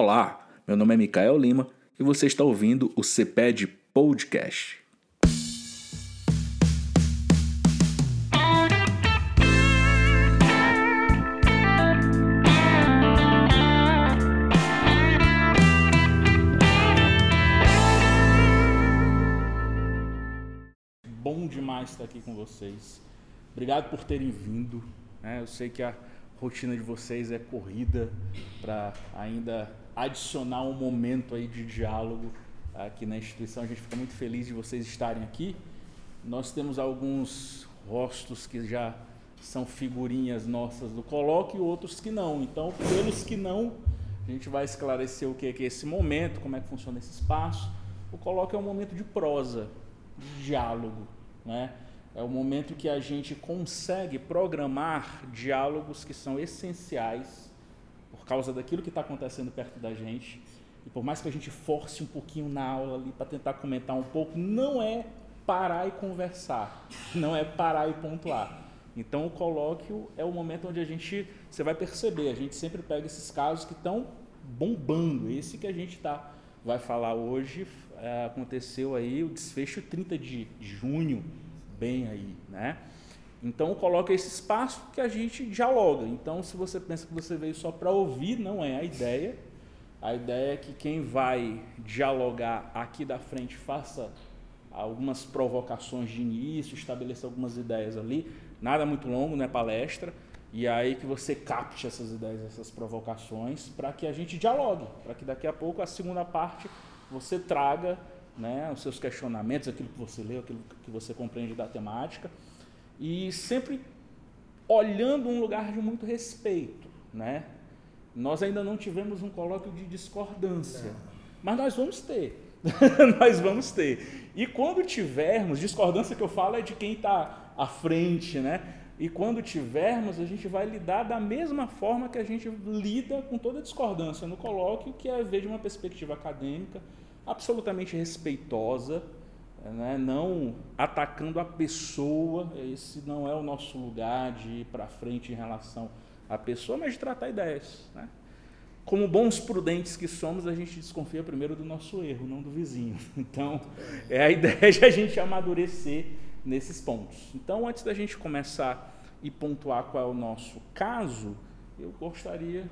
Olá, meu nome é Micael Lima e você está ouvindo o CPED Podcast. Bom demais estar aqui com vocês. Obrigado por terem vindo. né? Eu sei que a rotina de vocês é corrida para ainda adicionar um momento aí de diálogo aqui na instituição. A gente fica muito feliz de vocês estarem aqui. Nós temos alguns rostos que já são figurinhas nossas do colóquio e outros que não. Então, pelos que não, a gente vai esclarecer o que é, que é esse momento, como é que funciona esse espaço. O colóquio é um momento de prosa, de diálogo, né? É o momento que a gente consegue programar diálogos que são essenciais causa daquilo que está acontecendo perto da gente. E por mais que a gente force um pouquinho na aula ali para tentar comentar um pouco, não é parar e conversar, não é parar e pontuar. Então o colóquio é o momento onde a gente, você vai perceber, a gente sempre pega esses casos que estão bombando. Esse que a gente tá, vai falar hoje é, aconteceu aí o desfecho 30 de junho, bem aí, né? Então coloca esse espaço que a gente dialoga. Então se você pensa que você veio só para ouvir, não é a ideia. A ideia é que quem vai dialogar aqui da frente faça algumas provocações de início, estabeleça algumas ideias ali. Nada muito longo, não é palestra. E aí que você capte essas ideias, essas provocações, para que a gente dialogue, para que daqui a pouco a segunda parte você traga né, os seus questionamentos, aquilo que você leu, aquilo que você compreende da temática, e sempre olhando um lugar de muito respeito, né? Nós ainda não tivemos um colóquio de discordância, mas nós vamos ter. nós vamos ter. E quando tivermos, discordância que eu falo é de quem está à frente, né? E quando tivermos, a gente vai lidar da mesma forma que a gente lida com toda discordância no colóquio, que é ver de uma perspectiva acadêmica, absolutamente respeitosa, né? não atacando a pessoa. Esse não é o nosso lugar de ir para frente em relação à pessoa, mas de tratar ideias. Né? Como bons prudentes que somos, a gente desconfia primeiro do nosso erro, não do vizinho. Então, é a ideia de a gente amadurecer nesses pontos. Então, antes da gente começar e pontuar qual é o nosso caso, eu gostaria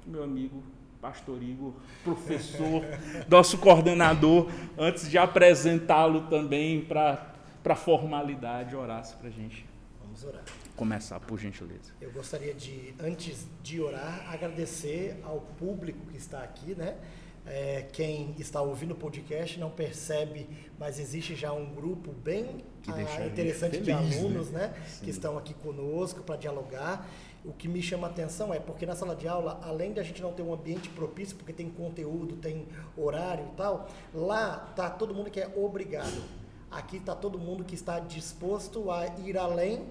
que meu amigo Pastor Igor, professor, nosso coordenador, antes de apresentá-lo também para a formalidade, orasse para a gente Vamos orar. começar, por gentileza. Eu gostaria de, antes de orar, agradecer ao público que está aqui, né? É, quem está ouvindo o podcast não percebe, mas existe já um grupo bem ah, interessante de feliz, alunos, né? né? Que estão aqui conosco para dialogar. O que me chama a atenção é porque na sala de aula, além de a gente não ter um ambiente propício, porque tem conteúdo, tem horário e tal, lá tá todo mundo que é obrigado. Aqui está todo mundo que está disposto a ir além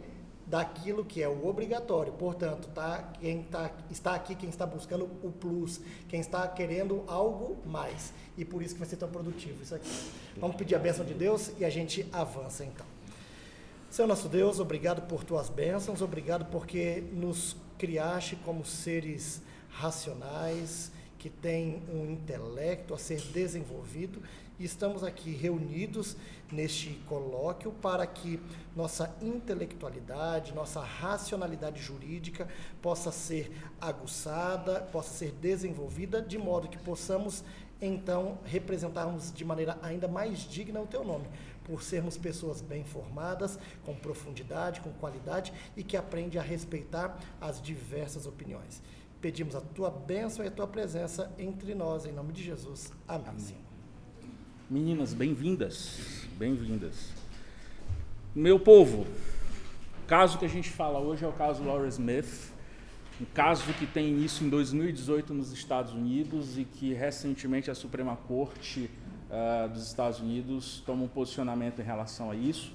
daquilo que é o obrigatório. Portanto, tá quem tá, está aqui, quem está buscando o plus, quem está querendo algo mais. E por isso que vai ser tão produtivo isso aqui. Vamos pedir a bênção de Deus e a gente avança então. Senhor nosso Deus, obrigado por tuas bênçãos, obrigado porque nos criaste como seres racionais, que têm um intelecto a ser desenvolvido e estamos aqui reunidos neste colóquio para que nossa intelectualidade, nossa racionalidade jurídica possa ser aguçada, possa ser desenvolvida de modo que possamos então representarmos de maneira ainda mais digna o teu nome, por sermos pessoas bem formadas, com profundidade, com qualidade e que aprende a respeitar as diversas opiniões. Pedimos a tua bênção e a tua presença entre nós, em nome de Jesus. Amém. Amém. Meninas, bem-vindas, bem-vindas. Meu povo, o caso que a gente fala hoje é o caso Laura Smith, um caso que tem início em 2018 nos Estados Unidos e que recentemente a Suprema Corte ah, dos Estados Unidos toma um posicionamento em relação a isso.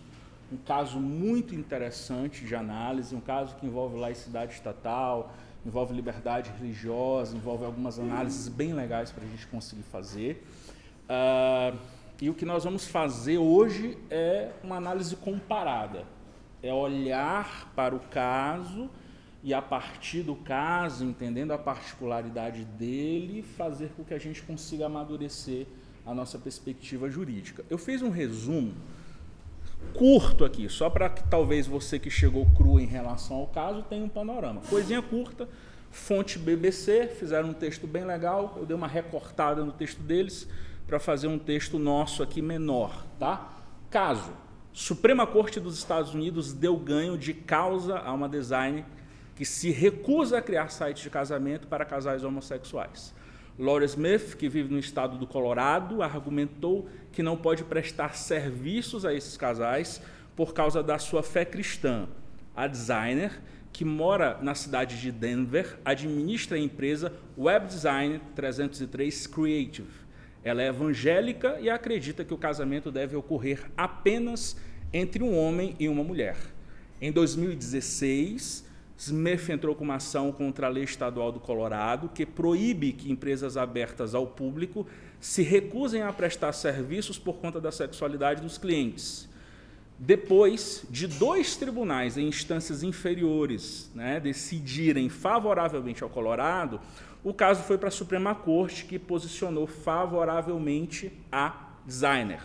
Um caso muito interessante de análise, um caso que envolve laicidade estatal, envolve liberdade religiosa, envolve algumas análises bem legais para a gente conseguir fazer. Ah, e o que nós vamos fazer hoje é uma análise comparada. É olhar para o caso e a partir do caso, entendendo a particularidade dele, fazer com que a gente consiga amadurecer a nossa perspectiva jurídica. Eu fiz um resumo curto aqui, só para que talvez você que chegou cru em relação ao caso tenha um panorama. Coisinha curta, fonte BBC, fizeram um texto bem legal, eu dei uma recortada no texto deles para fazer um texto nosso aqui menor, tá? Caso Suprema Corte dos Estados Unidos deu ganho de causa a uma design que se recusa a criar sites de casamento para casais homossexuais. Laura Smith, que vive no estado do Colorado, argumentou que não pode prestar serviços a esses casais por causa da sua fé cristã. A designer, que mora na cidade de Denver, administra a empresa Web Design 303 Creative. Ela é evangélica e acredita que o casamento deve ocorrer apenas entre um homem e uma mulher. Em 2016, Smith entrou com uma ação contra a lei estadual do Colorado que proíbe que empresas abertas ao público se recusem a prestar serviços por conta da sexualidade dos clientes. Depois de dois tribunais em instâncias inferiores né, decidirem favoravelmente ao Colorado, o caso foi para a Suprema Corte, que posicionou favoravelmente a designer.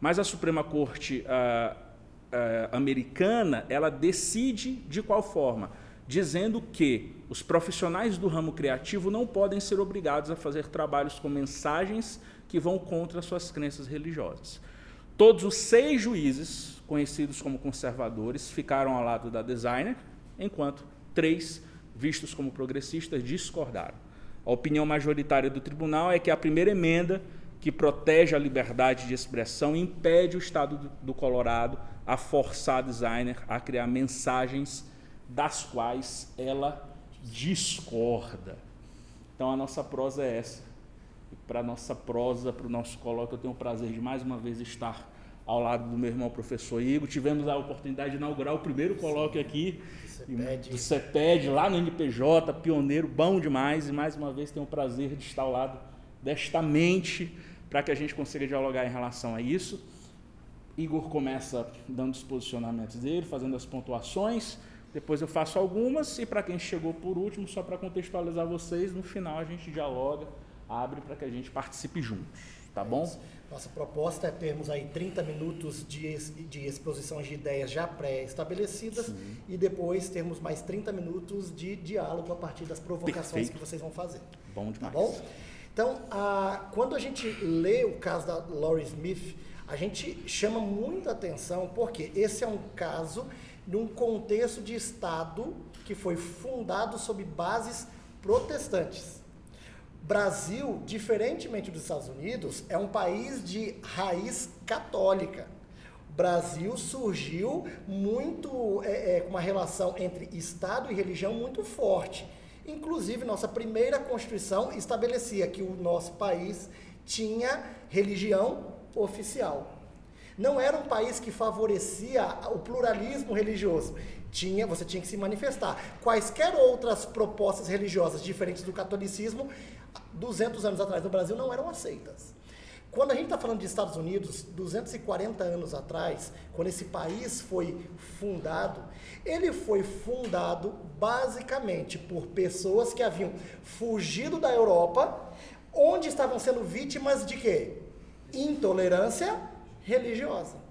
Mas a Suprema Corte uh, uh, americana ela decide de qual forma? Dizendo que os profissionais do ramo criativo não podem ser obrigados a fazer trabalhos com mensagens que vão contra suas crenças religiosas. Todos os seis juízes, conhecidos como conservadores, ficaram ao lado da designer, enquanto três, vistos como progressistas, discordaram. A opinião majoritária do tribunal é que a primeira emenda, que protege a liberdade de expressão, impede o Estado do Colorado a forçar a designer a criar mensagens das quais ela discorda. Então a nossa prosa é essa. E para a nossa prosa, para o nosso colóquio, eu tenho o prazer de mais uma vez estar ao lado do meu irmão professor Igor. Tivemos a oportunidade de inaugurar o primeiro colóquio aqui do CEPED, lá no NPJ, pioneiro, bom demais. E mais uma vez tenho o prazer de estar ao lado desta mente para que a gente consiga dialogar em relação a isso. Igor começa dando os posicionamentos dele, fazendo as pontuações. Depois eu faço algumas e para quem chegou por último, só para contextualizar vocês, no final a gente dialoga, abre para que a gente participe juntos, tá bom? Nossa proposta é termos aí 30 minutos de, de exposição de ideias já pré-estabelecidas e depois termos mais 30 minutos de diálogo a partir das provocações Perfeito. que vocês vão fazer. Bom demais. Tá bom? Então, quando a gente lê o caso da Laurie Smith, a gente chama muita atenção porque esse é um caso num contexto de Estado que foi fundado sob bases protestantes. Brasil, diferentemente dos Estados Unidos, é um país de raiz católica. Brasil surgiu muito é, é, com uma relação entre Estado e religião muito forte. Inclusive, nossa primeira Constituição estabelecia que o nosso país tinha religião oficial não era um país que favorecia o pluralismo religioso. Tinha, você tinha que se manifestar. Quaisquer outras propostas religiosas diferentes do catolicismo, 200 anos atrás no Brasil, não eram aceitas. Quando a gente está falando de Estados Unidos, 240 anos atrás, quando esse país foi fundado, ele foi fundado basicamente por pessoas que haviam fugido da Europa, onde estavam sendo vítimas de quê? Intolerância religiosa.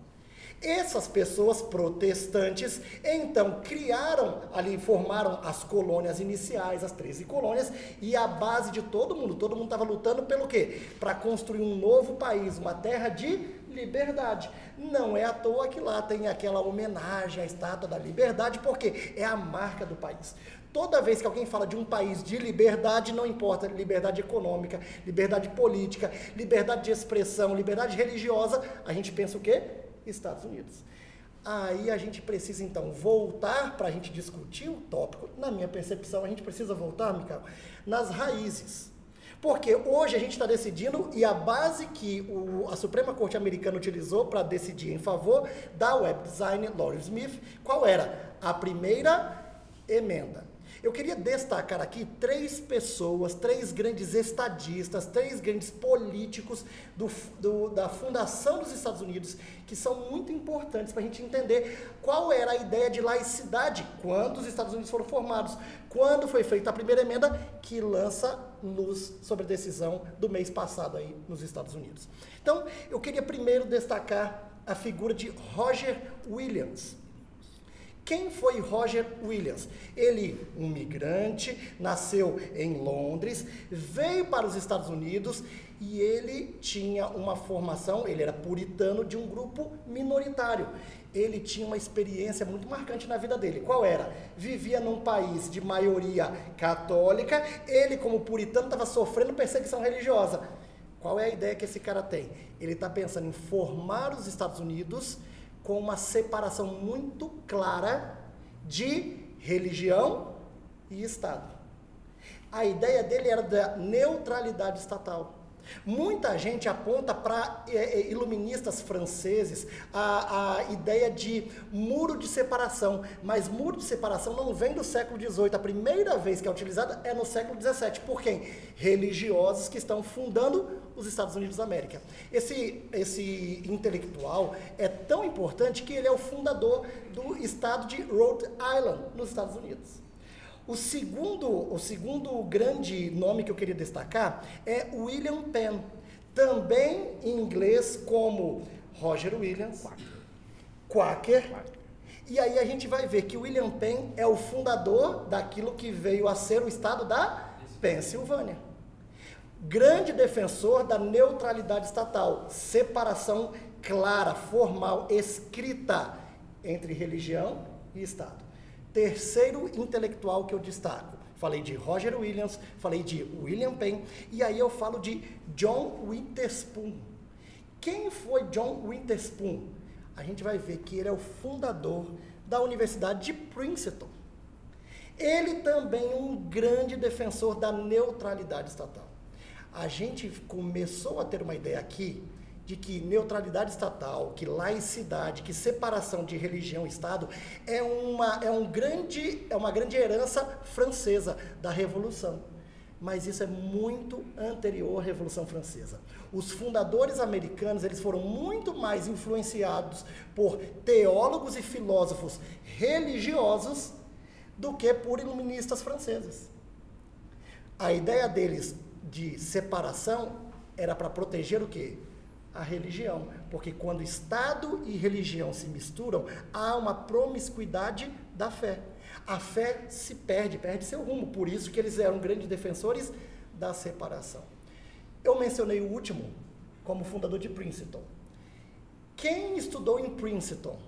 Essas pessoas protestantes então criaram ali, formaram as colônias iniciais, as 13 colônias, e a base de todo mundo, todo mundo estava lutando pelo quê? Para construir um novo país, uma terra de liberdade. Não é à toa que lá tem aquela homenagem à estátua da liberdade, porque é a marca do país. Toda vez que alguém fala de um país de liberdade, não importa liberdade econômica, liberdade política, liberdade de expressão, liberdade religiosa, a gente pensa o quê? Estados Unidos. Aí a gente precisa então voltar para a gente discutir o tópico. Na minha percepção, a gente precisa voltar, Micael, nas raízes. Porque hoje a gente está decidindo e a base que o, a Suprema Corte Americana utilizou para decidir em favor da web design Laurie Smith, qual era? A primeira emenda. Eu queria destacar aqui três pessoas, três grandes estadistas, três grandes políticos do, do, da fundação dos Estados Unidos, que são muito importantes para a gente entender qual era a ideia de laicidade quando os Estados Unidos foram formados, quando foi feita a primeira emenda que lança luz sobre a decisão do mês passado aí nos Estados Unidos. Então, eu queria primeiro destacar a figura de Roger Williams. Quem foi Roger Williams? Ele, um migrante, nasceu em Londres, veio para os Estados Unidos e ele tinha uma formação, ele era puritano de um grupo minoritário. Ele tinha uma experiência muito marcante na vida dele. Qual era? Vivia num país de maioria católica, ele, como puritano, estava sofrendo perseguição religiosa. Qual é a ideia que esse cara tem? Ele está pensando em formar os Estados Unidos com uma separação muito clara de religião e Estado. A ideia dele era da neutralidade estatal. Muita gente aponta para é, é, iluministas franceses a, a ideia de muro de separação, mas muro de separação não vem do século XVIII. A primeira vez que é utilizada é no século XVII. Por quem? Religiosos que estão fundando os Estados Unidos da América. Esse, esse intelectual é tão importante que ele é o fundador do estado de Rhode Island, nos Estados Unidos. O segundo, o segundo grande nome que eu queria destacar é William Penn, também em inglês como Roger Williams, Quaker. E aí a gente vai ver que William Penn é o fundador daquilo que veio a ser o estado da Pensilvânia. Grande defensor da neutralidade estatal, separação clara, formal, escrita entre religião e Estado. Terceiro intelectual que eu destaco. Falei de Roger Williams, falei de William Penn, e aí eu falo de John Witherspoon. Quem foi John Witherspoon? A gente vai ver que ele é o fundador da Universidade de Princeton. Ele também é um grande defensor da neutralidade estatal. A gente começou a ter uma ideia aqui de que neutralidade estatal, que laicidade, que separação de religião e Estado é uma, é um grande, é uma grande herança francesa da Revolução. Mas isso é muito anterior à Revolução Francesa. Os fundadores americanos eles foram muito mais influenciados por teólogos e filósofos religiosos do que por iluministas franceses. A ideia deles de separação era para proteger o quê? a religião, porque quando Estado e religião se misturam, há uma promiscuidade da fé. A fé se perde, perde seu rumo. Por isso que eles eram grandes defensores da separação. Eu mencionei o último como fundador de Princeton. Quem estudou em Princeton?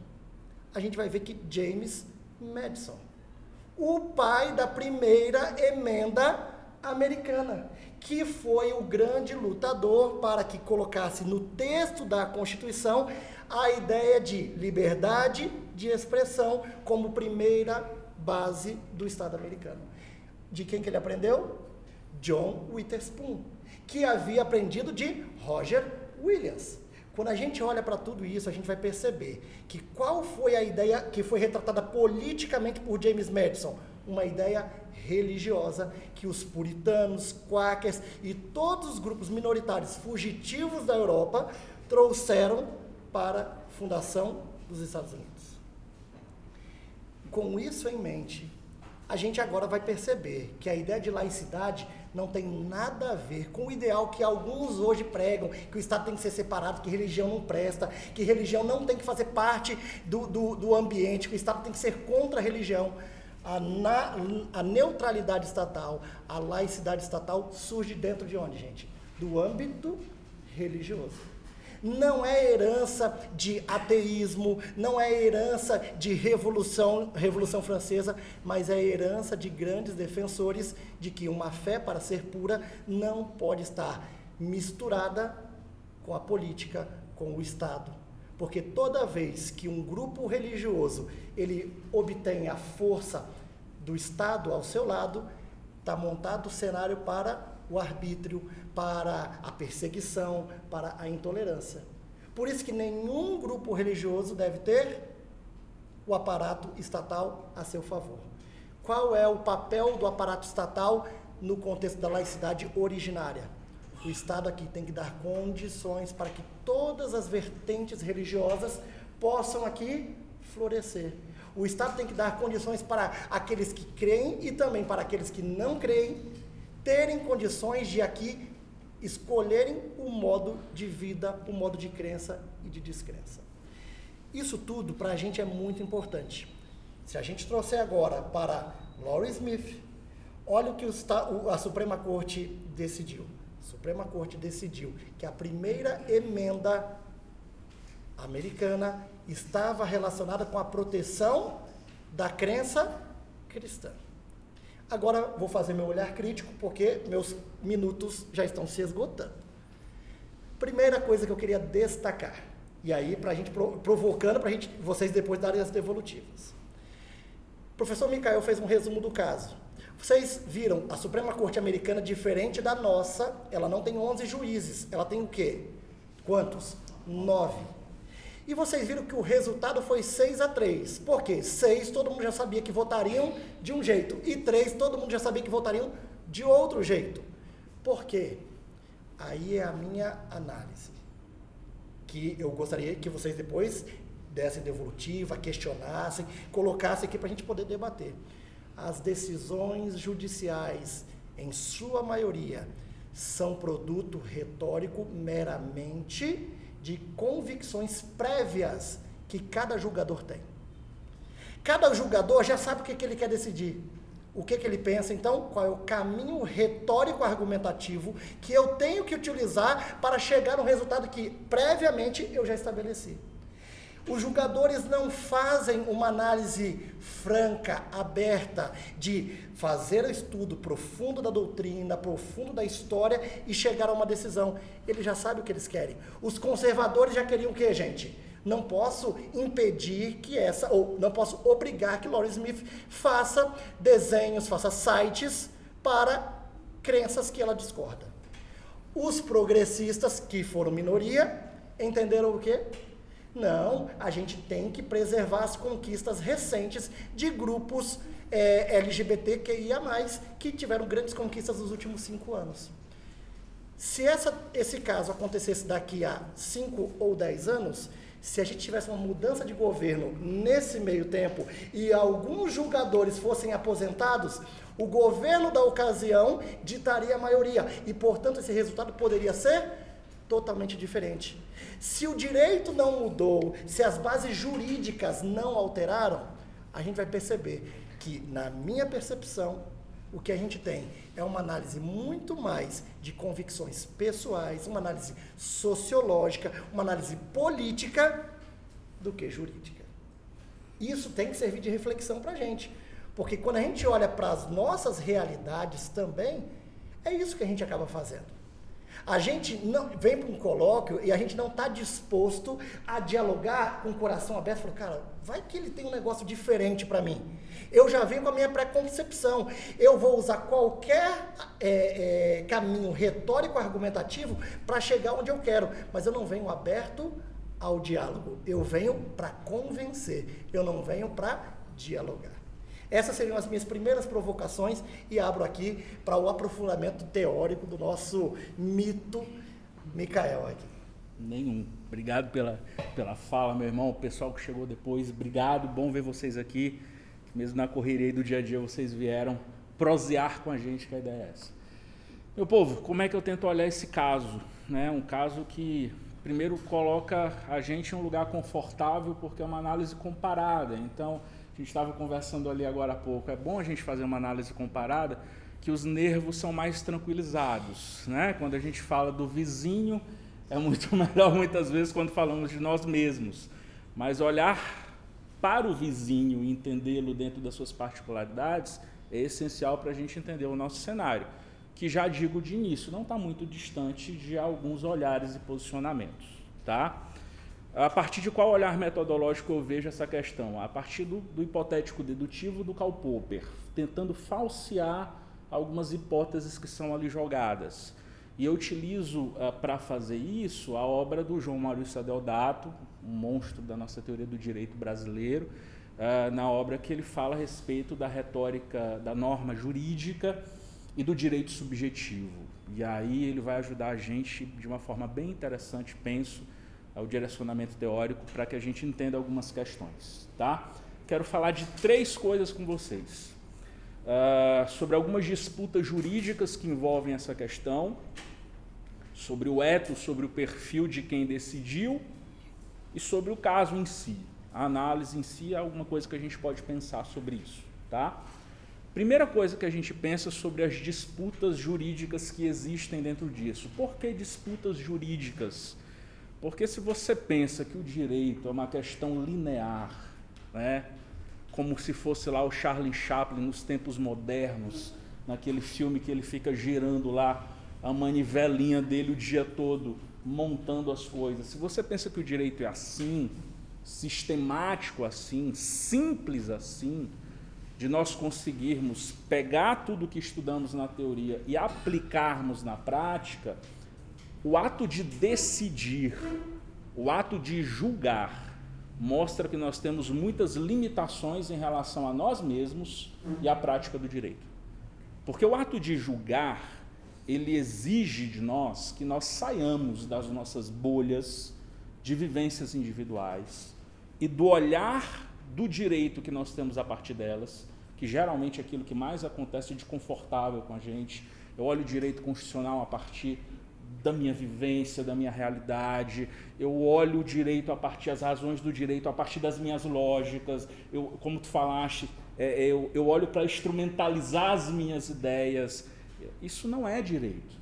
A gente vai ver que James Madison, o pai da primeira emenda americana, que foi o grande lutador para que colocasse no texto da Constituição a ideia de liberdade de expressão como primeira base do Estado americano. De quem que ele aprendeu? John Witherspoon, que havia aprendido de Roger Williams. Quando a gente olha para tudo isso, a gente vai perceber que qual foi a ideia que foi retratada politicamente por James Madison? Uma ideia religiosa que os puritanos, quakers e todos os grupos minoritários fugitivos da Europa trouxeram para a fundação dos Estados Unidos. Com isso em mente, a gente agora vai perceber que a ideia de laicidade não tem nada a ver com o ideal que alguns hoje pregam, que o Estado tem que ser separado, que religião não presta, que religião não tem que fazer parte do, do, do ambiente, que o Estado tem que ser contra a religião a, na, a neutralidade estatal, a laicidade estatal surge dentro de onde, gente? Do âmbito religioso. Não é herança de ateísmo, não é herança de revolução, revolução francesa, mas é herança de grandes defensores de que uma fé para ser pura não pode estar misturada com a política, com o Estado. Porque toda vez que um grupo religioso ele obtém a força do Estado ao seu lado, está montado o cenário para o arbítrio, para a perseguição, para a intolerância. Por isso que nenhum grupo religioso deve ter o aparato estatal a seu favor. Qual é o papel do aparato estatal no contexto da laicidade originária? O Estado aqui tem que dar condições para que todas as vertentes religiosas possam aqui florescer. O Estado tem que dar condições para aqueles que creem e também para aqueles que não creem terem condições de aqui escolherem o modo de vida, o modo de crença e de descrença. Isso tudo para a gente é muito importante. Se a gente trouxer agora para Laurie Smith, olha o que a Suprema Corte decidiu. Suprema Corte decidiu que a primeira emenda americana estava relacionada com a proteção da crença cristã. Agora vou fazer meu olhar crítico porque meus minutos já estão se esgotando. Primeira coisa que eu queria destacar, e aí para a gente provocando para gente vocês depois darem as devolutivas. O professor Micael fez um resumo do caso. Vocês viram a Suprema Corte Americana diferente da nossa, ela não tem 11 juízes, ela tem o quê? Quantos? Nove. E vocês viram que o resultado foi 6 a 3. Por quê? 6 todo mundo já sabia que votariam de um jeito. E 3 todo mundo já sabia que votariam de outro jeito. Por quê? Aí é a minha análise. Que eu gostaria que vocês depois dessem devolutiva, questionassem, colocassem aqui para a gente poder debater. As decisões judiciais, em sua maioria, são produto retórico meramente de convicções prévias que cada julgador tem. Cada julgador já sabe o que, que ele quer decidir, o que, que ele pensa, então, qual é o caminho retórico argumentativo que eu tenho que utilizar para chegar no resultado que previamente eu já estabeleci. Os julgadores não fazem uma análise franca, aberta, de fazer o estudo profundo da doutrina, profundo da história e chegar a uma decisão. Eles já sabem o que eles querem. Os conservadores já queriam o que, gente? Não posso impedir que essa, ou não posso obrigar que Laurie Smith faça desenhos, faça sites para crenças que ela discorda. Os progressistas, que foram minoria, entenderam o quê? Não, a gente tem que preservar as conquistas recentes de grupos é, LGBTQIA, que tiveram grandes conquistas nos últimos cinco anos. Se essa, esse caso acontecesse daqui a cinco ou dez anos, se a gente tivesse uma mudança de governo nesse meio tempo e alguns julgadores fossem aposentados, o governo da ocasião ditaria a maioria e, portanto, esse resultado poderia ser totalmente diferente. Se o direito não mudou, se as bases jurídicas não alteraram, a gente vai perceber que, na minha percepção, o que a gente tem é uma análise muito mais de convicções pessoais, uma análise sociológica, uma análise política do que jurídica. Isso tem que servir de reflexão para a gente. Porque quando a gente olha para as nossas realidades também, é isso que a gente acaba fazendo. A gente não vem para um colóquio e a gente não está disposto a dialogar com o coração aberto. Falou, cara, vai que ele tem um negócio diferente para mim. Eu já venho com a minha preconcepção. Eu vou usar qualquer é, é, caminho retórico argumentativo para chegar onde eu quero, mas eu não venho aberto ao diálogo. Eu venho para convencer. Eu não venho para dialogar. Essas seriam as minhas primeiras provocações e abro aqui para o aprofundamento teórico do nosso mito Micael aqui. Nenhum. Obrigado pela, pela fala, meu irmão. O pessoal que chegou depois, obrigado. Bom ver vocês aqui. Mesmo na correria do dia a dia, vocês vieram prosear com a gente, que a ideia é essa. Meu povo, como é que eu tento olhar esse caso? Né? Um caso que, primeiro, coloca a gente em um lugar confortável, porque é uma análise comparada. Então, gente estava conversando ali agora há pouco, é bom a gente fazer uma análise comparada, que os nervos são mais tranquilizados. Né? Quando a gente fala do vizinho, é muito melhor muitas vezes quando falamos de nós mesmos. Mas olhar para o vizinho e entendê-lo dentro das suas particularidades é essencial para a gente entender o nosso cenário, que já digo de início, não está muito distante de alguns olhares e posicionamentos. Tá? A partir de qual olhar metodológico eu vejo essa questão? A partir do, do hipotético dedutivo do Karl Popper, tentando falsear algumas hipóteses que são ali jogadas. E eu utilizo uh, para fazer isso a obra do João Maurício Adeodato, um monstro da nossa teoria do direito brasileiro, uh, na obra que ele fala a respeito da retórica da norma jurídica e do direito subjetivo. E aí ele vai ajudar a gente de uma forma bem interessante, penso, ao direcionamento teórico para que a gente entenda algumas questões, tá? Quero falar de três coisas com vocês. Uh, sobre algumas disputas jurídicas que envolvem essa questão, sobre o eto, sobre o perfil de quem decidiu e sobre o caso em si. A análise em si é alguma coisa que a gente pode pensar sobre isso, tá? Primeira coisa que a gente pensa sobre as disputas jurídicas que existem dentro disso. Por que disputas jurídicas? Porque se você pensa que o direito é uma questão linear, né? como se fosse lá o Charlie Chaplin nos tempos modernos, naquele filme que ele fica girando lá a manivelinha dele o dia todo, montando as coisas. Se você pensa que o direito é assim, sistemático assim, simples assim, de nós conseguirmos pegar tudo que estudamos na teoria e aplicarmos na prática, o ato de decidir, o ato de julgar, mostra que nós temos muitas limitações em relação a nós mesmos e à prática do direito. Porque o ato de julgar, ele exige de nós que nós saiamos das nossas bolhas de vivências individuais e do olhar do direito que nós temos a partir delas, que geralmente é aquilo que mais acontece de confortável com a gente. Eu olho o direito constitucional a partir da minha vivência, da minha realidade. Eu olho o direito a partir das razões do direito, a partir das minhas lógicas. Eu, como tu falaste, é, é eu, eu olho para instrumentalizar as minhas ideias. Isso não é direito.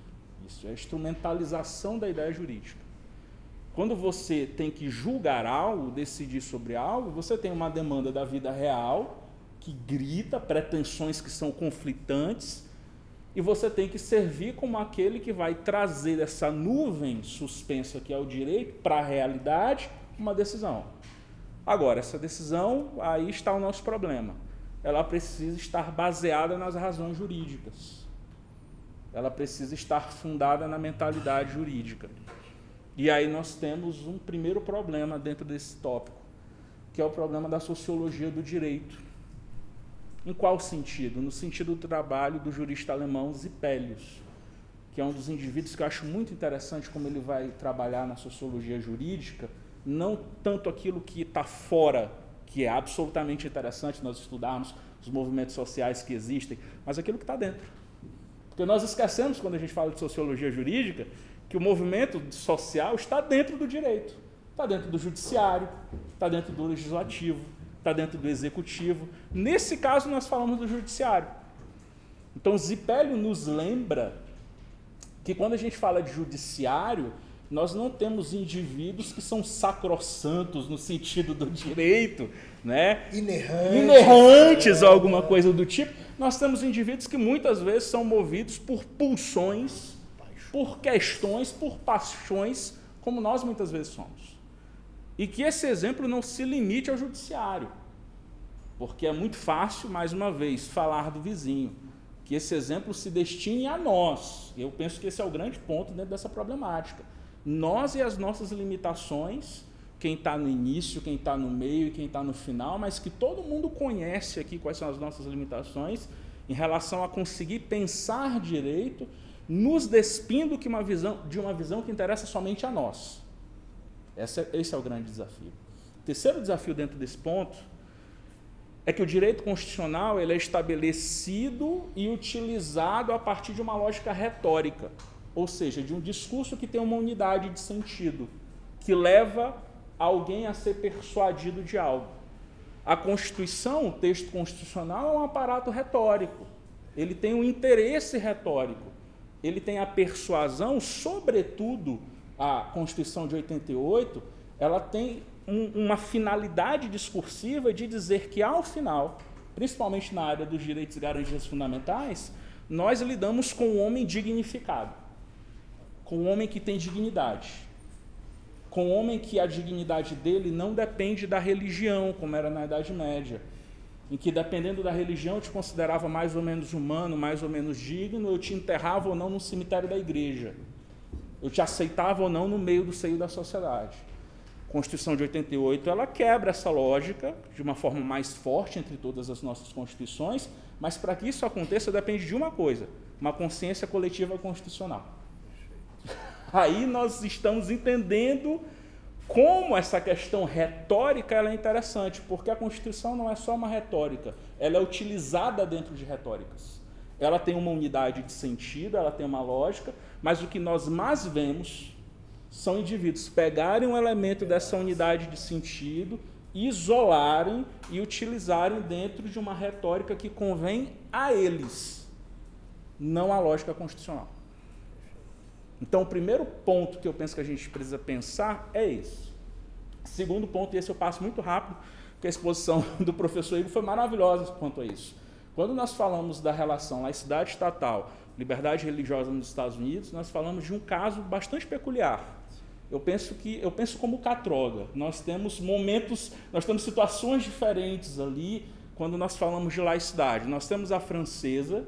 Isso é instrumentalização da ideia jurídica. Quando você tem que julgar algo, decidir sobre algo, você tem uma demanda da vida real que grita, pretensões que são conflitantes, e você tem que servir como aquele que vai trazer essa nuvem suspensa que é o direito para a realidade uma decisão. Agora, essa decisão, aí está o nosso problema. Ela precisa estar baseada nas razões jurídicas. Ela precisa estar fundada na mentalidade jurídica. E aí nós temos um primeiro problema dentro desse tópico, que é o problema da sociologia do direito. Em qual sentido? No sentido do trabalho do jurista alemão Zipelius, que é um dos indivíduos que eu acho muito interessante como ele vai trabalhar na sociologia jurídica, não tanto aquilo que está fora, que é absolutamente interessante nós estudarmos os movimentos sociais que existem, mas aquilo que está dentro. Porque nós esquecemos, quando a gente fala de sociologia jurídica, que o movimento social está dentro do direito, está dentro do judiciário, está dentro do legislativo, está dentro do executivo. Nesse caso, nós falamos do judiciário. Então, Zipélio nos lembra que quando a gente fala de judiciário, nós não temos indivíduos que são sacrossantos no sentido do direito, né? Inerrantes. Inerrantes ou alguma coisa do tipo. Nós temos indivíduos que muitas vezes são movidos por pulsões por questões, por paixões, como nós muitas vezes somos. E que esse exemplo não se limite ao judiciário, porque é muito fácil, mais uma vez, falar do vizinho. Que esse exemplo se destine a nós. Eu penso que esse é o grande ponto dentro dessa problemática. Nós e as nossas limitações, quem está no início, quem está no meio e quem está no final, mas que todo mundo conhece aqui quais são as nossas limitações em relação a conseguir pensar direito nos despindo que uma visão, de uma visão que interessa somente a nós. Esse é, esse é o grande desafio. O terceiro desafio dentro desse ponto é que o direito constitucional ele é estabelecido e utilizado a partir de uma lógica retórica, ou seja, de um discurso que tem uma unidade de sentido, que leva alguém a ser persuadido de algo. A Constituição, o texto constitucional, é um aparato retórico. Ele tem um interesse retórico ele tem a persuasão, sobretudo a Constituição de 88, ela tem um, uma finalidade discursiva de dizer que, ao final, principalmente na área dos direitos e garantias fundamentais, nós lidamos com o homem dignificado, com o homem que tem dignidade, com o homem que a dignidade dele não depende da religião, como era na Idade Média em que dependendo da religião eu te considerava mais ou menos humano, mais ou menos digno, eu te enterrava ou não no cemitério da igreja. Eu te aceitava ou não no meio do seio da sociedade. A Constituição de 88 ela quebra essa lógica de uma forma mais forte entre todas as nossas constituições, mas para que isso aconteça depende de uma coisa: uma consciência coletiva constitucional. Aí nós estamos entendendo como essa questão retórica é interessante, porque a Constituição não é só uma retórica, ela é utilizada dentro de retóricas. Ela tem uma unidade de sentido, ela tem uma lógica, mas o que nós mais vemos são indivíduos pegarem um elemento dessa unidade de sentido, isolarem e utilizarem dentro de uma retórica que convém a eles, não à lógica constitucional. Então, o primeiro ponto que eu penso que a gente precisa pensar é esse. Segundo ponto, e esse eu passo muito rápido, porque a exposição do professor Igor foi maravilhosa quanto a isso. Quando nós falamos da relação laicidade estatal, liberdade religiosa nos Estados Unidos, nós falamos de um caso bastante peculiar. Eu penso que eu penso como Catroga. Nós temos momentos, nós temos situações diferentes ali quando nós falamos de laicidade. Nós temos a francesa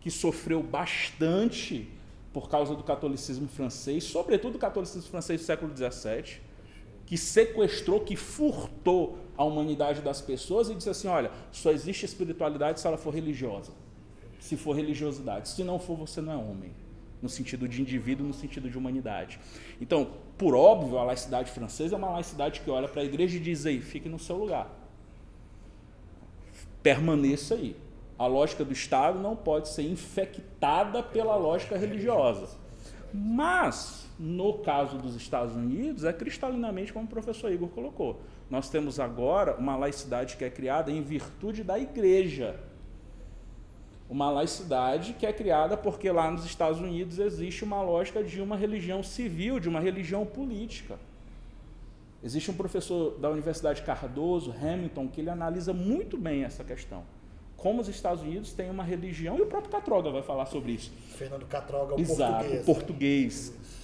que sofreu bastante por causa do catolicismo francês, sobretudo o catolicismo francês do século XVII, que sequestrou, que furtou a humanidade das pessoas e disse assim: olha, só existe espiritualidade se ela for religiosa, se for religiosidade. Se não for, você não é homem, no sentido de indivíduo, no sentido de humanidade. Então, por óbvio, a laicidade francesa é uma laicidade que olha para a igreja e diz aí, fique no seu lugar. Permaneça aí a lógica do Estado não pode ser infectada pela lógica religiosa. Mas, no caso dos Estados Unidos, é cristalinamente como o professor Igor colocou. Nós temos agora uma laicidade que é criada em virtude da igreja. Uma laicidade que é criada porque lá nos Estados Unidos existe uma lógica de uma religião civil, de uma religião política. Existe um professor da Universidade Cardoso, Hamilton, que ele analisa muito bem essa questão como os Estados Unidos têm uma religião, e o próprio Catroga vai falar sobre isso. Fernando Catroga, o Exato, português. O português. Né?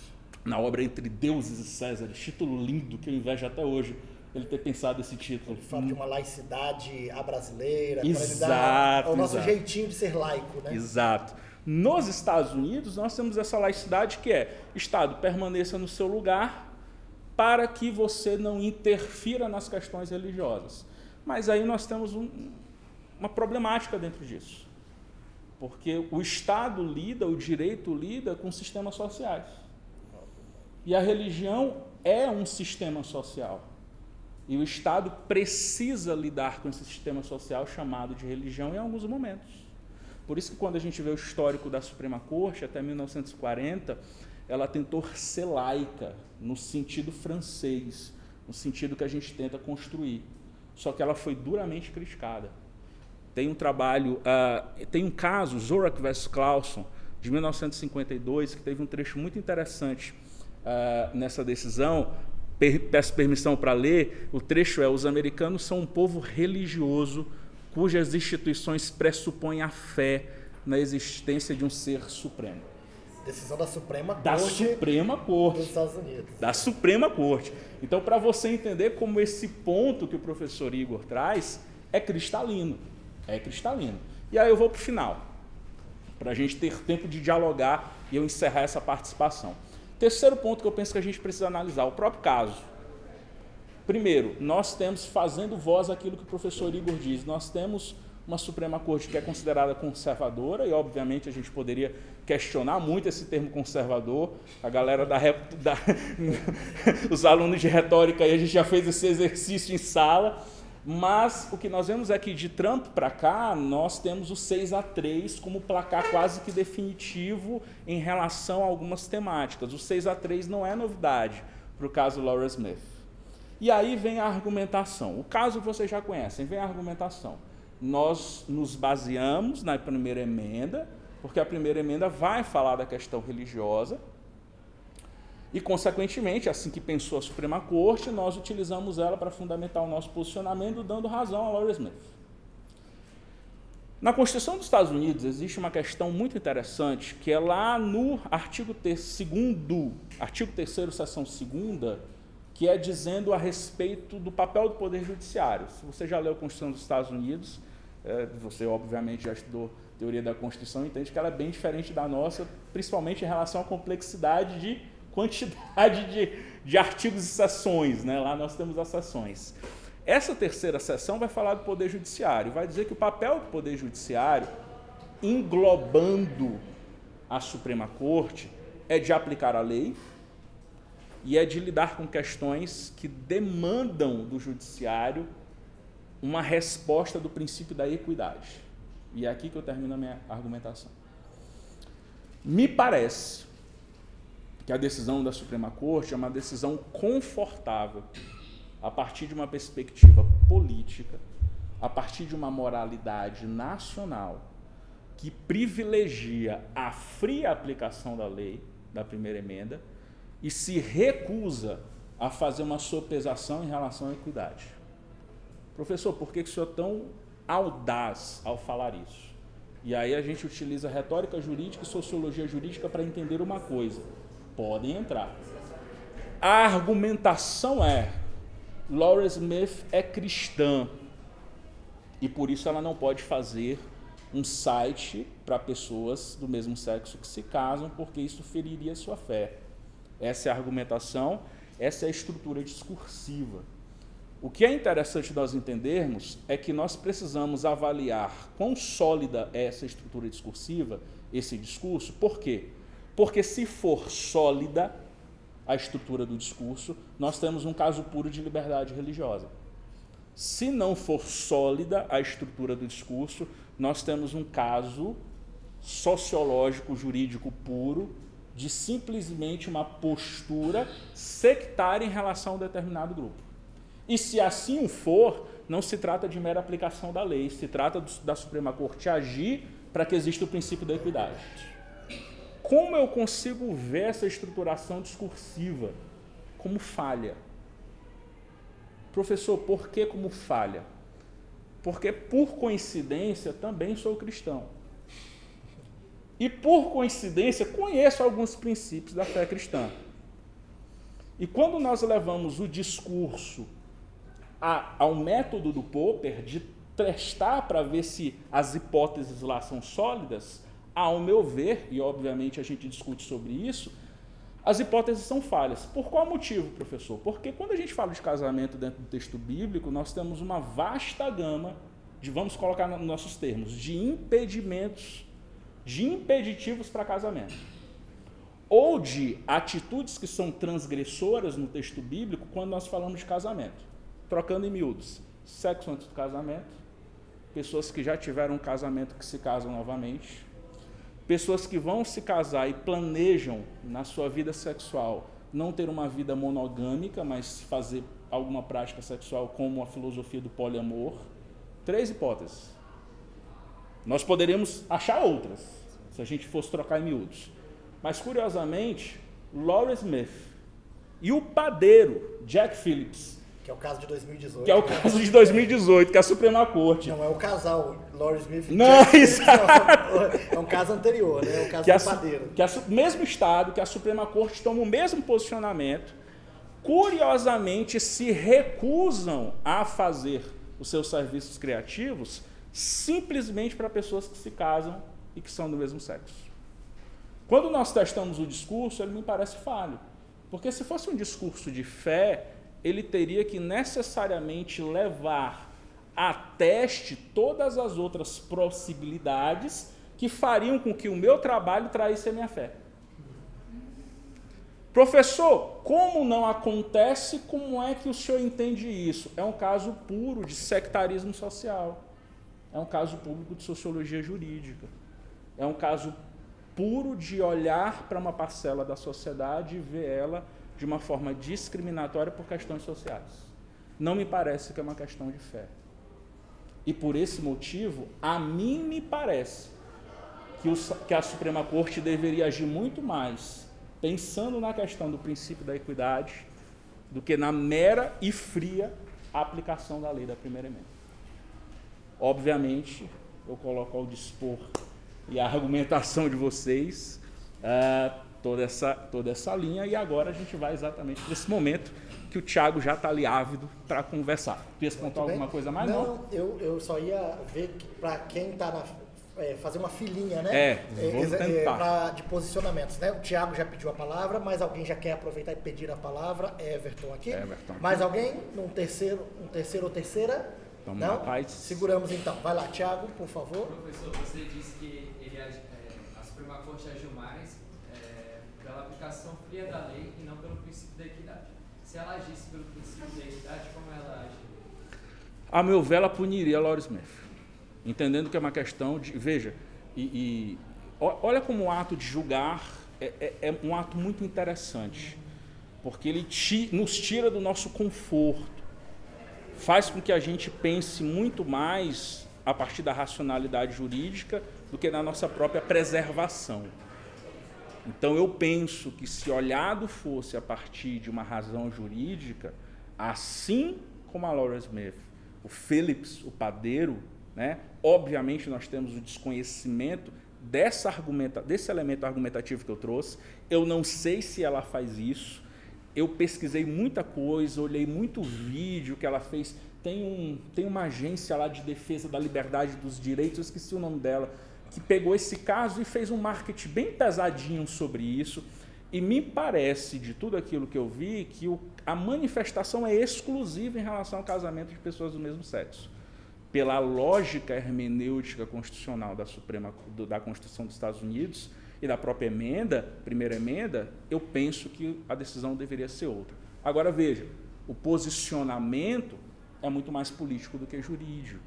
Na obra Entre Deuses e César, título lindo que eu invejo até hoje ele ter pensado esse título. Ele fala de uma laicidade à brasileira, exato, o nosso exato. jeitinho de ser laico, né? Exato. Nos Estados Unidos, nós temos essa laicidade que é: Estado, permaneça no seu lugar para que você não interfira nas questões religiosas. Mas aí nós temos um, uma problemática dentro disso. Porque o Estado lida, o direito lida com sistemas sociais. E a religião é um sistema social. E o Estado precisa lidar com esse sistema social chamado de religião em alguns momentos. Por isso que quando a gente vê o histórico da Suprema Corte, até 1940, ela tentou ser laica, no sentido francês, no sentido que a gente tenta construir. Só que ela foi duramente criticada. Tem um trabalho, uh, tem um caso, Zorak vs. Clauson, de 1952, que teve um trecho muito interessante uh, nessa decisão. Per, peço permissão para ler. O trecho é: Os americanos são um povo religioso cujas instituições pressupõem a fé na existência de um ser supremo. Decisão da Suprema Corte. Da Suprema Corte. Dos Estados Unidos. Da Suprema Corte. Então, para você entender como esse ponto que o professor Igor traz é cristalino. É cristalino. E aí eu vou para o final, para a gente ter tempo de dialogar e eu encerrar essa participação. Terceiro ponto que eu penso que a gente precisa analisar, o próprio caso. Primeiro, nós temos fazendo voz aquilo que o professor Igor diz, nós temos uma Suprema Corte que é considerada conservadora, e obviamente a gente poderia questionar muito esse termo conservador. A galera da, da os alunos de retórica aí, a gente já fez esse exercício em sala. Mas o que nós vemos é que de Trump para cá, nós temos o 6 a 3 como placar quase que definitivo em relação a algumas temáticas. O 6 a 3 não é novidade para o caso Laura Smith. E aí vem a argumentação. O caso vocês já conhecem, vem a argumentação. Nós nos baseamos na primeira emenda, porque a primeira emenda vai falar da questão religiosa, e, consequentemente, assim que pensou a Suprema Corte, nós utilizamos ela para fundamentar o nosso posicionamento, dando razão a Laura Smith. Na Constituição dos Estados Unidos existe uma questão muito interessante, que é lá no artigo 3 artigo 3 seção 2 que é dizendo a respeito do papel do Poder Judiciário. Se você já leu a Constituição dos Estados Unidos, é, você obviamente já estudou teoria da Constituição, entende que ela é bem diferente da nossa, principalmente em relação à complexidade de quantidade de, de artigos e sessões, né? lá nós temos as sessões. Essa terceira sessão vai falar do Poder Judiciário, vai dizer que o papel do Poder Judiciário, englobando a Suprema Corte, é de aplicar a lei e é de lidar com questões que demandam do Judiciário uma resposta do princípio da equidade. E é aqui que eu termino a minha argumentação. Me parece que a decisão da Suprema Corte é uma decisão confortável a partir de uma perspectiva política, a partir de uma moralidade nacional que privilegia a fria aplicação da lei, da primeira emenda, e se recusa a fazer uma sopesação em relação à equidade. Professor, por que o senhor é tão audaz ao falar isso? E aí a gente utiliza retórica jurídica e sociologia jurídica para entender uma coisa. Podem entrar. A argumentação é Laura Smith é cristã e por isso ela não pode fazer um site para pessoas do mesmo sexo que se casam, porque isso feriria sua fé. Essa é a argumentação, essa é a estrutura discursiva. O que é interessante nós entendermos é que nós precisamos avaliar quão sólida é essa estrutura discursiva, esse discurso. Por quê? Porque se for sólida, a estrutura do discurso, nós temos um caso puro de liberdade religiosa. Se não for sólida a estrutura do discurso, nós temos um caso sociológico, jurídico puro, de simplesmente uma postura sectária em relação a um determinado grupo. E se assim for, não se trata de mera aplicação da lei, se trata da Suprema Corte agir para que exista o princípio da equidade. Como eu consigo ver essa estruturação discursiva como falha? Professor, por que como falha? Porque por coincidência também sou cristão. E por coincidência conheço alguns princípios da fé cristã. E quando nós levamos o discurso a, ao método do Popper de testar para ver se as hipóteses lá são sólidas, ao meu ver, e obviamente a gente discute sobre isso, as hipóteses são falhas. Por qual motivo, professor? Porque quando a gente fala de casamento dentro do texto bíblico, nós temos uma vasta gama de, vamos colocar nos nossos termos, de impedimentos, de impeditivos para casamento. Ou de atitudes que são transgressoras no texto bíblico quando nós falamos de casamento. Trocando em miúdos, sexo antes do casamento, pessoas que já tiveram um casamento que se casam novamente, Pessoas que vão se casar e planejam na sua vida sexual não ter uma vida monogâmica, mas fazer alguma prática sexual como a filosofia do poliamor. Três hipóteses. Nós poderíamos achar outras, se a gente fosse trocar em miúdos. Mas, curiosamente, Laura Smith e o padeiro, Jack Phillips, que é o caso de 2018. Que é o caso de 2018, que é a Suprema Corte. Não, é o casal, Laurie Smith. Não, exato. É um caso anterior, né? É o caso que do padeiro. Que o mesmo Estado, que a Suprema Corte toma o mesmo posicionamento, curiosamente se recusam a fazer os seus serviços criativos simplesmente para pessoas que se casam e que são do mesmo sexo. Quando nós testamos o discurso, ele me parece falho. Porque se fosse um discurso de fé, ele teria que necessariamente levar a teste todas as outras possibilidades que fariam com que o meu trabalho traísse a minha fé. Professor, como não acontece, como é que o senhor entende isso? É um caso puro de sectarismo social. É um caso público de sociologia jurídica. É um caso puro de olhar para uma parcela da sociedade e ver ela de uma forma discriminatória por questões sociais. Não me parece que é uma questão de fé. E por esse motivo, a mim me parece que, o, que a Suprema Corte deveria agir muito mais pensando na questão do princípio da equidade do que na mera e fria aplicação da lei da primeira emenda. Obviamente, eu coloco ao dispor e a argumentação de vocês uh, toda essa, toda essa linha e agora a gente vai exatamente nesse momento que o Thiago já está ali ávido para conversar. Tu ia contar alguma coisa mais? Não, não, Eu, eu só ia ver para quem está é, fazer uma filinha, né? É, vamos é, tentar. pra- de posicionamentos, né? O Thiago já pediu a palavra, mas alguém já quer aproveitar e pedir a palavra? Everton aqui. Everton aqui. Mais alguém? Um terceiro, um terceiro ou terceira? Vamos Não? paz. Seguramos então. Vai lá, Thiago, por favor. Professor, você disse que ele, é, a Suprema Corte agiu mais é, pela aplicação fria da lei e não pelo princípio da equidade. Se ela agisse pelo princípio da equidade, como ela age? A meu ver, ela puniria Laura Smith. Entendendo que é uma questão de. Veja, e, e olha como o ato de julgar é, é- é um ato muito interessante. Porque ele ti- nos tira do nosso conforto. Faz com que a gente pense muito mais a partir da racionalidade jurídica do que na nossa própria preservação. Então eu penso que se olhado fosse a partir de uma razão jurídica, assim como a Laura Smith, o Phillips, o padeiro, né? Obviamente nós temos o desconhecimento dessa argumenta, desse elemento argumentativo que eu trouxe. Eu não sei se ela faz isso. Eu pesquisei muita coisa, olhei muito vídeo que ela fez. Tem, um, tem uma agência lá de defesa da liberdade dos direitos, eu esqueci o nome dela, que pegou esse caso e fez um marketing bem pesadinho sobre isso. E me parece, de tudo aquilo que eu vi, que o, a manifestação é exclusiva em relação ao casamento de pessoas do mesmo sexo. Pela lógica hermenêutica constitucional da Suprema do- da Constituição dos Estados Unidos e da própria emenda, primeira emenda, eu penso que a decisão deveria ser outra. Agora veja, o posicionamento é muito mais político do que jurídico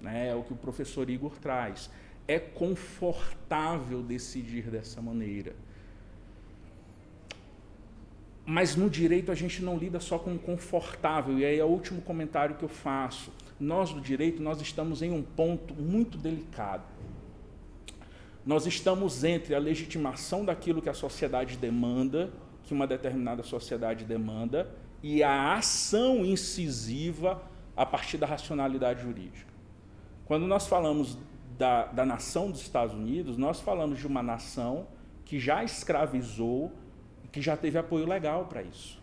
né? é o que o professor Igor traz. É confortável decidir dessa maneira. Mas no direito a gente não lida só com o confortável, e aí é o último comentário que eu faço. Nós do direito, nós estamos em um ponto muito delicado. Nós estamos entre a legitimação daquilo que a sociedade demanda, que uma determinada sociedade demanda, e a ação incisiva a partir da racionalidade jurídica. Quando nós falamos da, da nação dos Estados Unidos, nós falamos de uma nação que já escravizou e que já teve apoio legal para isso.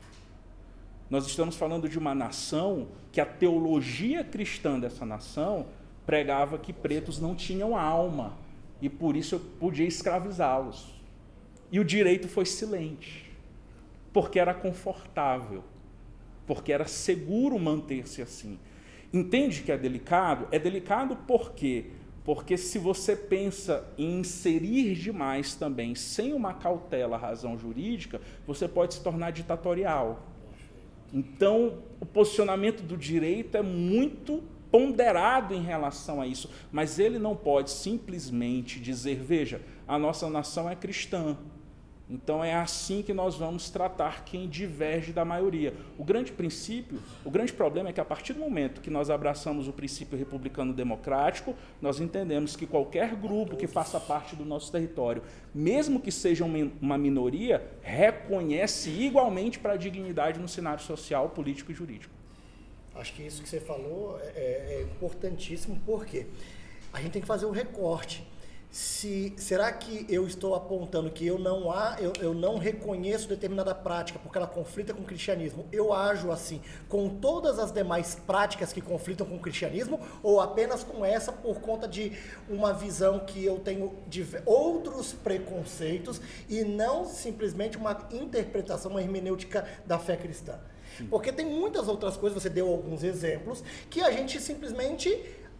Nós estamos falando de uma nação que a teologia cristã dessa nação pregava que pretos não tinham alma e por isso eu podia escravizá-los. E o direito foi silente, porque era confortável, porque era seguro manter-se assim. Entende que é delicado? É delicado por quê? Porque se você pensa em inserir demais também, sem uma cautela, razão jurídica, você pode se tornar ditatorial. Então, o posicionamento do direito é muito ponderado em relação a isso, mas ele não pode simplesmente dizer, veja, a nossa nação é cristã. Então é assim que nós vamos tratar quem diverge da maioria. O grande princípio, o grande problema é que a partir do momento que nós abraçamos o princípio republicano democrático, nós entendemos que qualquer grupo que faça parte do nosso território, mesmo que seja uma minoria, reconhece igualmente para a dignidade no cenário social, político e jurídico. Acho que isso que você falou é, é importantíssimo, porque a gente tem que fazer o recorte. Se, será que eu estou apontando que eu não há, eu, eu não reconheço determinada prática porque ela conflita com o cristianismo? Eu ajo assim com todas as demais práticas que conflitam com o cristianismo ou apenas com essa por conta de uma visão que eu tenho de outros preconceitos e não simplesmente uma interpretação, uma hermenêutica da fé cristã? Porque tem muitas outras coisas, você deu alguns exemplos, que a gente simplesmente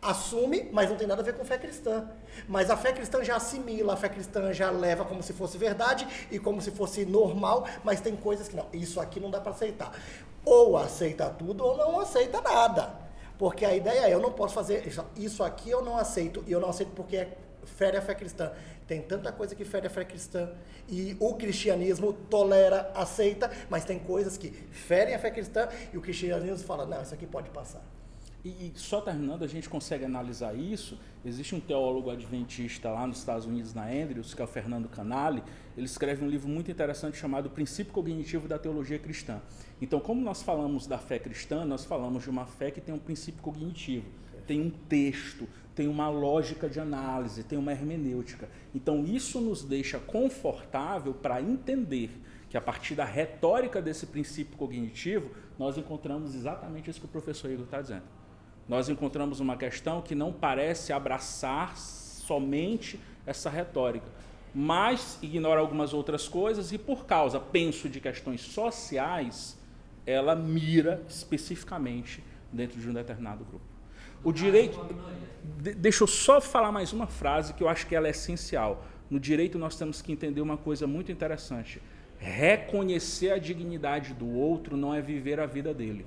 assume, mas não tem nada a ver com fé cristã. Mas a fé cristã já assimila, a fé cristã já leva como se fosse verdade e como se fosse normal, mas tem coisas que não, isso aqui não dá para aceitar. Ou aceita tudo ou não aceita nada. Porque a ideia é, eu não posso fazer isso, isso aqui eu não aceito, e eu não aceito porque é fere a fé cristã. Tem tanta coisa que fere a fé cristã e o cristianismo tolera, aceita, mas tem coisas que ferem a fé cristã e o cristianismo fala, não, isso aqui pode passar. E, e só terminando, a gente consegue analisar isso. Existe um teólogo adventista lá nos Estados Unidos, na Andrews, que é o Fernando Canali. Ele escreve um livro muito interessante chamado Princípio Cognitivo da Teologia Cristã. Então, como nós falamos da fé cristã, nós falamos de uma fé que tem um princípio cognitivo, tem um texto, tem uma lógica de análise, tem uma hermenêutica. Então, isso nos deixa confortável para entender que a partir da retórica desse princípio cognitivo, nós encontramos exatamente isso que o professor Igor está dizendo. Nós encontramos uma questão que não parece abraçar somente essa retórica, mas ignora algumas outras coisas e por causa, penso, de questões sociais, ela mira especificamente dentro de um determinado grupo. O direito. De, deixa eu só falar mais uma frase que eu acho que ela é essencial. No direito nós temos que entender uma coisa muito interessante. Reconhecer a dignidade do outro não é viver a vida dele.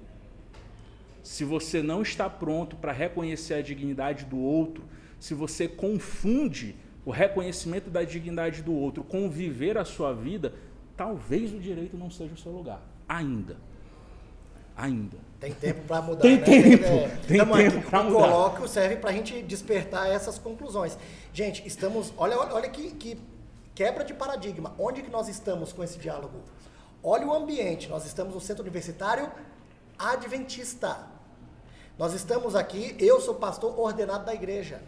Se você não está pronto para reconhecer a dignidade do outro, se você confunde o reconhecimento da dignidade do outro com viver a sua vida, talvez o direito não seja o seu lugar. Ainda. Ainda. Tem tempo para mudar. Tem né? tempo. É, tem tamo tempo para o mudar. colóquio serve para a gente despertar essas conclusões. Gente, estamos. Olha, olha, olha que, que quebra de paradigma. Onde que nós estamos com esse diálogo? Olha o ambiente. Nós estamos no centro universitário adventista. Nós estamos aqui. Eu sou pastor ordenado da igreja.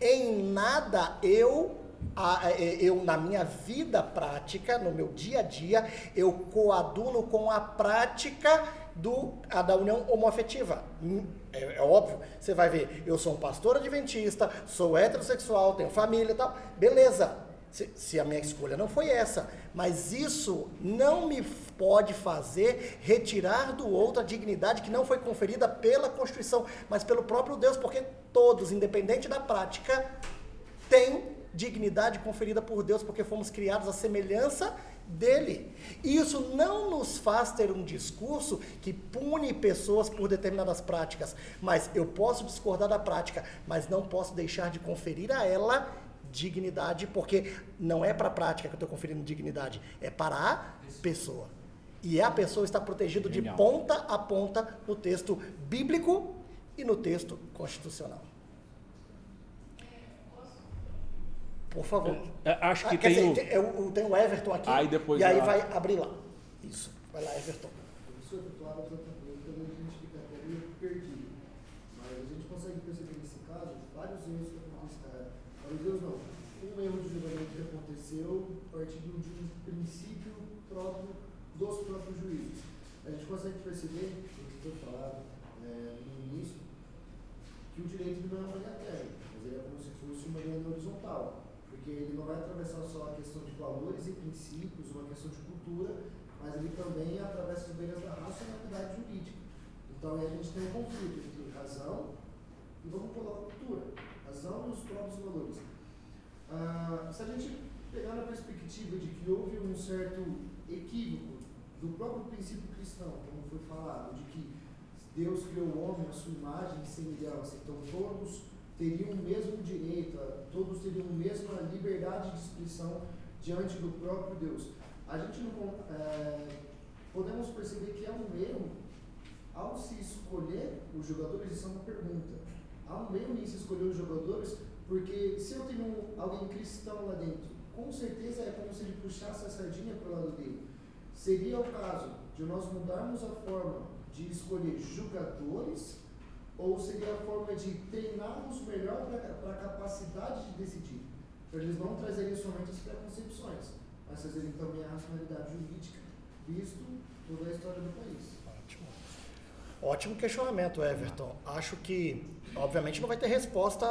Em nada eu a- é, eu na minha vida prática, no meu dia a dia, eu coaduno com a prática do, a da união homoafetiva. Hum, É, é óbvio, você vai ver, eu sou um pastor adventista, sou heterossexual, tenho família e tal, beleza. Se, se a minha escolha não foi essa, mas isso não me pode fazer retirar do outro a dignidade que não foi conferida pela Constituição, mas pelo próprio Deus, porque todos, independente da prática, têm dignidade conferida por Deus, porque fomos criados à semelhança dele. E isso não nos faz ter um discurso que pune pessoas por determinadas práticas, mas eu posso discordar da prática, mas não posso deixar de conferir a ela dignidade, porque não é para a prática que eu estou conferindo dignidade, é para a pessoa. E a pessoa está protegida de ponta a ponta no texto bíblico e no texto constitucional. Por favor. É, Acho que Ah, quer tem dizer, o- tem, eu- tem o Everton aqui. Aí depois e aí a- vai abrir lá. Isso. Vai lá, Everton. Professor, eu estou exatamente, também a gente fica até meio perdido. Mas a gente consegue perceber nesse caso vários erros que aconteceram. Vários erros não. Um erro de julgamento que aconteceu partindo de um princípio próprio dos próprios juízes. A gente consegue perceber, como foi falado é, no início, que o direito não é uma térrea, mas ele é como se fosse uma linha horizontal. Porque ele não vai atravessar só a questão de valores e princípios, uma questão de cultura, mas ele também atravessa as barreiras da racionalidade jurídica. Então aí a gente tem um conflito entre razão e vamos colocar cultura, razão e os próprios valores. Ah, se a gente pegar na perspectiva de que houve um certo equívoco do próprio princípio cristão, como foi falado, de que Deus criou o homem à sua imagem e semelhança, então todos teriam o mesmo direito, todos teriam a mesma liberdade de expressão diante do próprio Deus. A gente não eh, podemos perceber que é um erro ao se escolher os jogadores, isso é uma pergunta. Em se escolher os jogadores, porque se eu tenho alguém cristão lá dentro, com certeza é como se ele puxasse a sardinha para o lado dele. Seria o caso de nós mudarmos a forma de escolher jogadores ou seria a forma de treiná-los melhor para a capacidade de decidir? Para eles não trazerem somente as preconcepções, mas trazerem também a racionalidade jurídica, visto toda a história do país. Ótimo. Ótimo questionamento, Everton. Acho que, obviamente, não vai ter resposta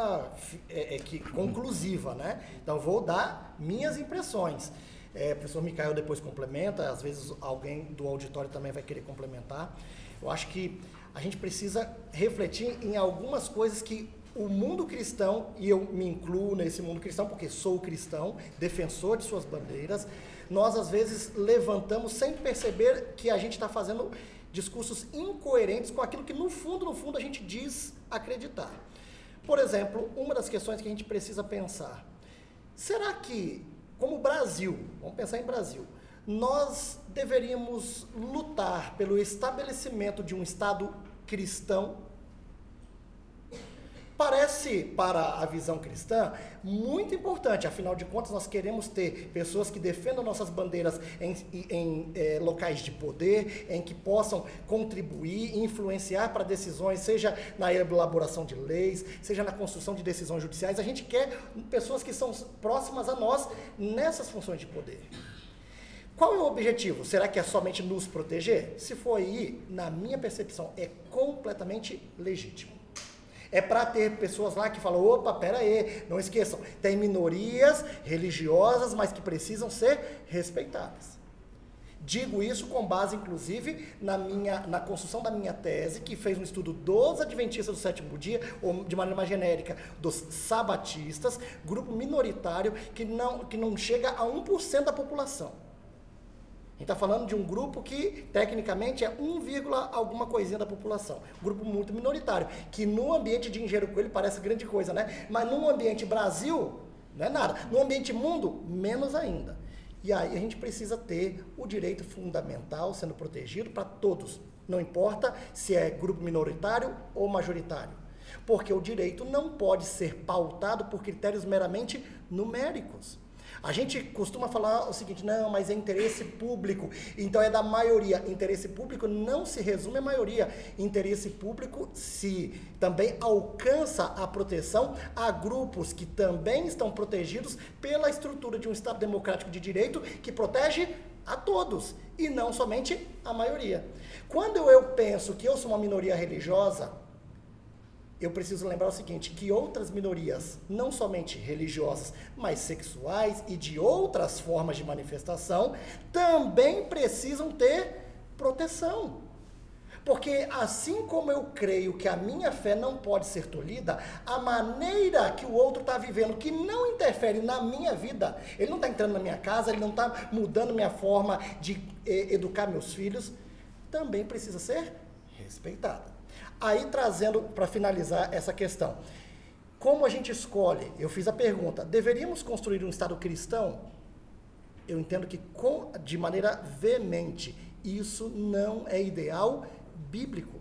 é, é, que, conclusiva, né? Então, vou dar minhas impressões. É, o professor Micael depois complementa, às vezes alguém do auditório também vai querer complementar. Eu acho que a gente precisa refletir em algumas coisas que o mundo cristão, e eu me incluo nesse mundo cristão porque sou cristão, defensor de suas bandeiras, nós às vezes levantamos sem perceber que a gente está fazendo discursos incoerentes com aquilo que no fundo, no fundo a gente diz acreditar. Por exemplo, uma das questões que a gente precisa pensar, será que, como Brasil, vamos pensar em Brasil, nós deveríamos lutar pelo estabelecimento de um Estado cristão Parece, para a visão cristã, muito importante. Afinal de contas, nós queremos ter pessoas que defendam nossas bandeiras em, em, eh, locais de poder, em que possam contribuir influenciar para decisões, seja na elaboração de leis, seja na construção de decisões judiciais. A gente quer pessoas que são próximas a nós nessas funções de poder. Qual é o objetivo? Será que é somente nos proteger? Se for aí, na minha percepção, é completamente legítimo. É para ter pessoas lá que falam: opa, pera aí, não esqueçam, tem minorias religiosas, mas que precisam ser respeitadas. Digo isso com base, inclusive, na, minha, na construção da minha tese, que fez um estudo dos adventistas do sétimo dia, ou de maneira mais genérica, dos sabatistas, grupo minoritário que não, que não chega a 1% da população. A gente está falando de um grupo que, tecnicamente, é 1, alguma coisinha da população. Um grupo muito minoritário, que no ambiente de Engenheiro Coelho parece grande coisa, né? Mas no ambiente Brasil, não é nada. No ambiente mundo, menos ainda. E aí a gente precisa ter o direito fundamental sendo protegido para todos, não importa se é grupo minoritário ou majoritário. Porque o direito não pode ser pautado por critérios meramente numéricos. A gente costuma falar o seguinte, não, mas é interesse público, então é da maioria. Interesse público não se resume à maioria. Interesse público se também alcança a proteção a grupos que também estão protegidos pela estrutura de um Estado democrático de direito que protege a todos e não somente a maioria. Quando eu penso que eu sou uma minoria religiosa, eu preciso lembrar o seguinte, que outras minorias, não somente religiosas, mas sexuais e de outras formas de manifestação, também precisam ter proteção. Porque assim como eu creio que a minha fé não pode ser tolhida, a maneira que o outro está vivendo, que não interfere na minha vida, ele não está entrando na minha casa, ele não está mudando minha forma de eh, educar meus filhos, também precisa ser respeitada. Aí trazendo para finalizar essa questão. Como a gente escolhe? Eu fiz a pergunta: deveríamos construir um Estado cristão? Eu entendo que com, de maneira veemente, isso não é ideal bíblico.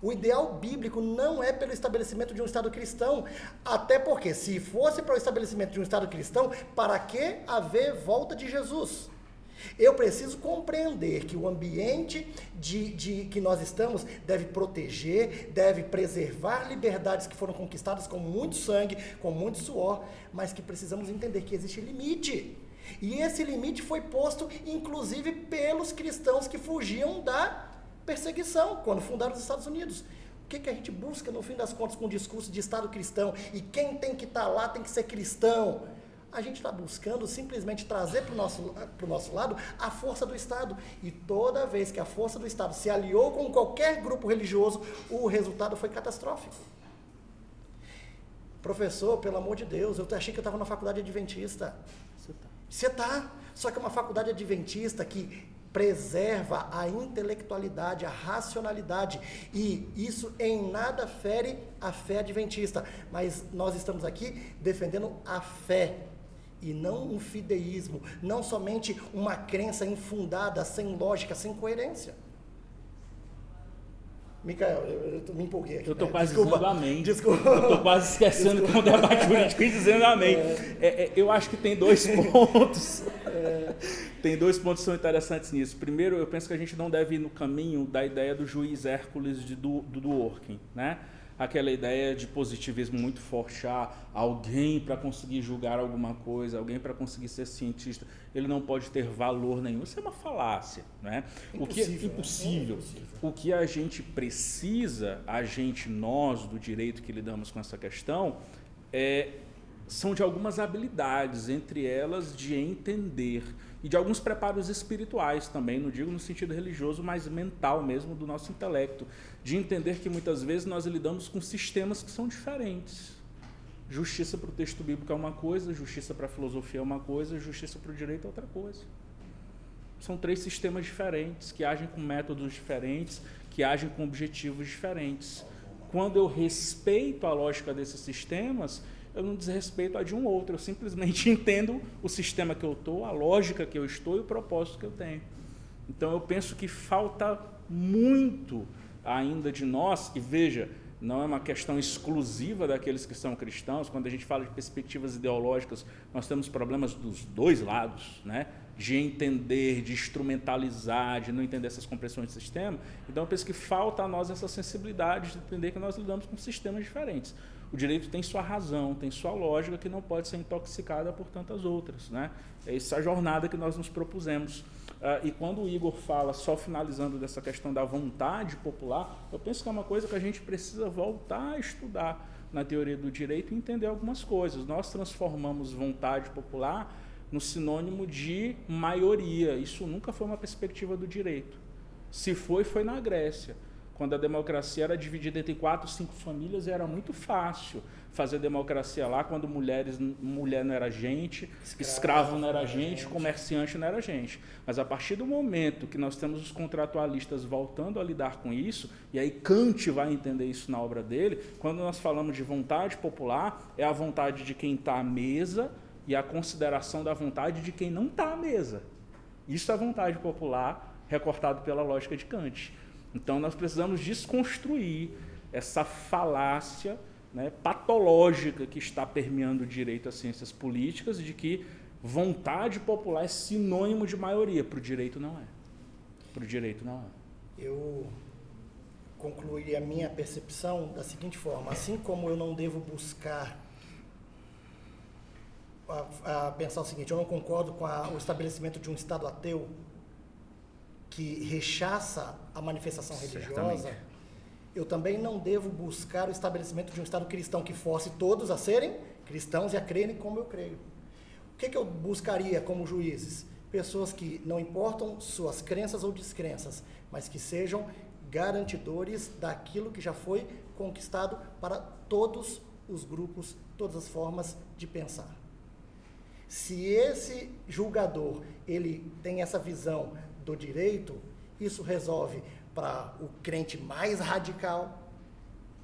O ideal bíblico não é pelo estabelecimento de um Estado cristão. Até porque, se fosse para o estabelecimento de um Estado cristão, para que haver volta de Jesus? Eu preciso compreender que o ambiente de, de, que nós estamos deve proteger, deve preservar liberdades que foram conquistadas com muito sangue, com muito suor, mas que precisamos entender que existe limite. E esse limite foi posto, inclusive, pelos cristãos que fugiam da perseguição quando fundaram os Estados Unidos. O que, que a gente busca, no fim das contas, com o discurso de Estado cristão? E quem tem que estar tá lá tem que ser cristão a gente está buscando simplesmente trazer para o nosso, nosso lado a força do Estado. E toda vez que a força do Estado se aliou com qualquer grupo religioso, o resultado foi catastrófico. Professor, pelo amor de Deus, eu achei que eu estava na faculdade adventista. Você está. Está. Só que é uma faculdade adventista que preserva a intelectualidade, a racionalidade, e isso em nada fere a fé adventista, mas nós estamos aqui defendendo a fé e não um fideísmo, não somente uma crença infundada, sem lógica, sem coerência. Micael, eu, eu me empolguei aqui. Eu estou né? quase Desculpa. dizendo amém. Desculpa. Eu estou quase esquecendo com o debate jurídico e dizendo amém. É. É, é, eu acho que tem dois pontos. É. Tem dois pontos que são interessantes nisso. Primeiro, eu penso que a gente não deve ir no caminho da ideia do juiz Hércules de, do, do Dworkin, né? Aquela ideia de positivismo muito forte, ah, alguém para conseguir julgar alguma coisa, alguém para conseguir ser cientista, ele não pode ter valor nenhum. Isso é uma falácia, né? O que é impossível. É impossível. O que a gente precisa, a gente nós do direito que lidamos com essa questão, é são de algumas habilidades, entre elas de entender e de alguns preparos espirituais também, não digo no sentido religioso, mas mental mesmo do nosso intelecto, de entender que muitas vezes nós lidamos com sistemas que são diferentes. Justiça para o texto bíblico é uma coisa, justiça para a filosofia é uma coisa, justiça para o direito é outra coisa. São três sistemas diferentes, que agem com métodos diferentes, que agem com objetivos diferentes. Quando eu respeito a lógica desses sistemas, eu não desrespeito a de um outro, eu simplesmente entendo o sistema que eu estou, a lógica que eu estou e o propósito que eu tenho. Então eu penso que falta muito ainda de nós, e veja, não é uma questão exclusiva daqueles que são cristãos, quando a gente fala de perspectivas ideológicas, nós temos problemas dos dois lados, né? de entender, de instrumentalizar, de não entender essas compressões de sistema. Então eu penso que falta a nós essa sensibilidade de entender que nós lidamos com sistemas diferentes. O direito tem sua razão, tem sua lógica que não pode ser intoxicada por tantas outras. Né? É essa jornada que nós nos propusemos. Uh, e quando o Igor fala, só finalizando dessa questão da vontade popular, eu penso que é uma coisa que a gente precisa voltar a estudar na teoria do direito e entender algumas coisas. Nós transformamos vontade popular no sinônimo de maioria. Isso nunca foi uma perspectiva do direito. Se foi, foi na Grécia. Quando a democracia era dividida entre quatro, cinco famílias, era muito fácil fazer democracia lá quando mulheres, mulher não era gente, escravo, escravo não era gente, gente, comerciante não era gente. Mas a partir do momento que nós temos os contratualistas voltando a lidar com isso, e aí Kant vai entender isso na obra dele, quando nós falamos de vontade popular, é a vontade de quem está à mesa e a consideração da vontade de quem não está à mesa. Isso é vontade popular, recortado pela lógica de Kant. Então nós precisamos desconstruir essa falácia né, patológica que está permeando o direito às ciências políticas de que vontade popular é sinônimo de maioria. Para o direito não é. Para o direito não é. Eu concluí a minha percepção da seguinte forma: assim como eu não devo buscar a, a pensar o seguinte, eu não concordo com a, o estabelecimento de um Estado ateu que rechaça a manifestação religiosa. Certamente eu também não devo buscar o estabelecimento de um Estado cristão que force todos a serem cristãos e a crerem como eu creio. O que, que eu buscaria como juízes? Pessoas que não importam suas crenças ou descrenças, mas que sejam garantidores daquilo que já foi conquistado para todos os grupos, todas as formas de pensar. Se esse julgador ele tem essa visão do direito, isso resolve para o crente mais radical,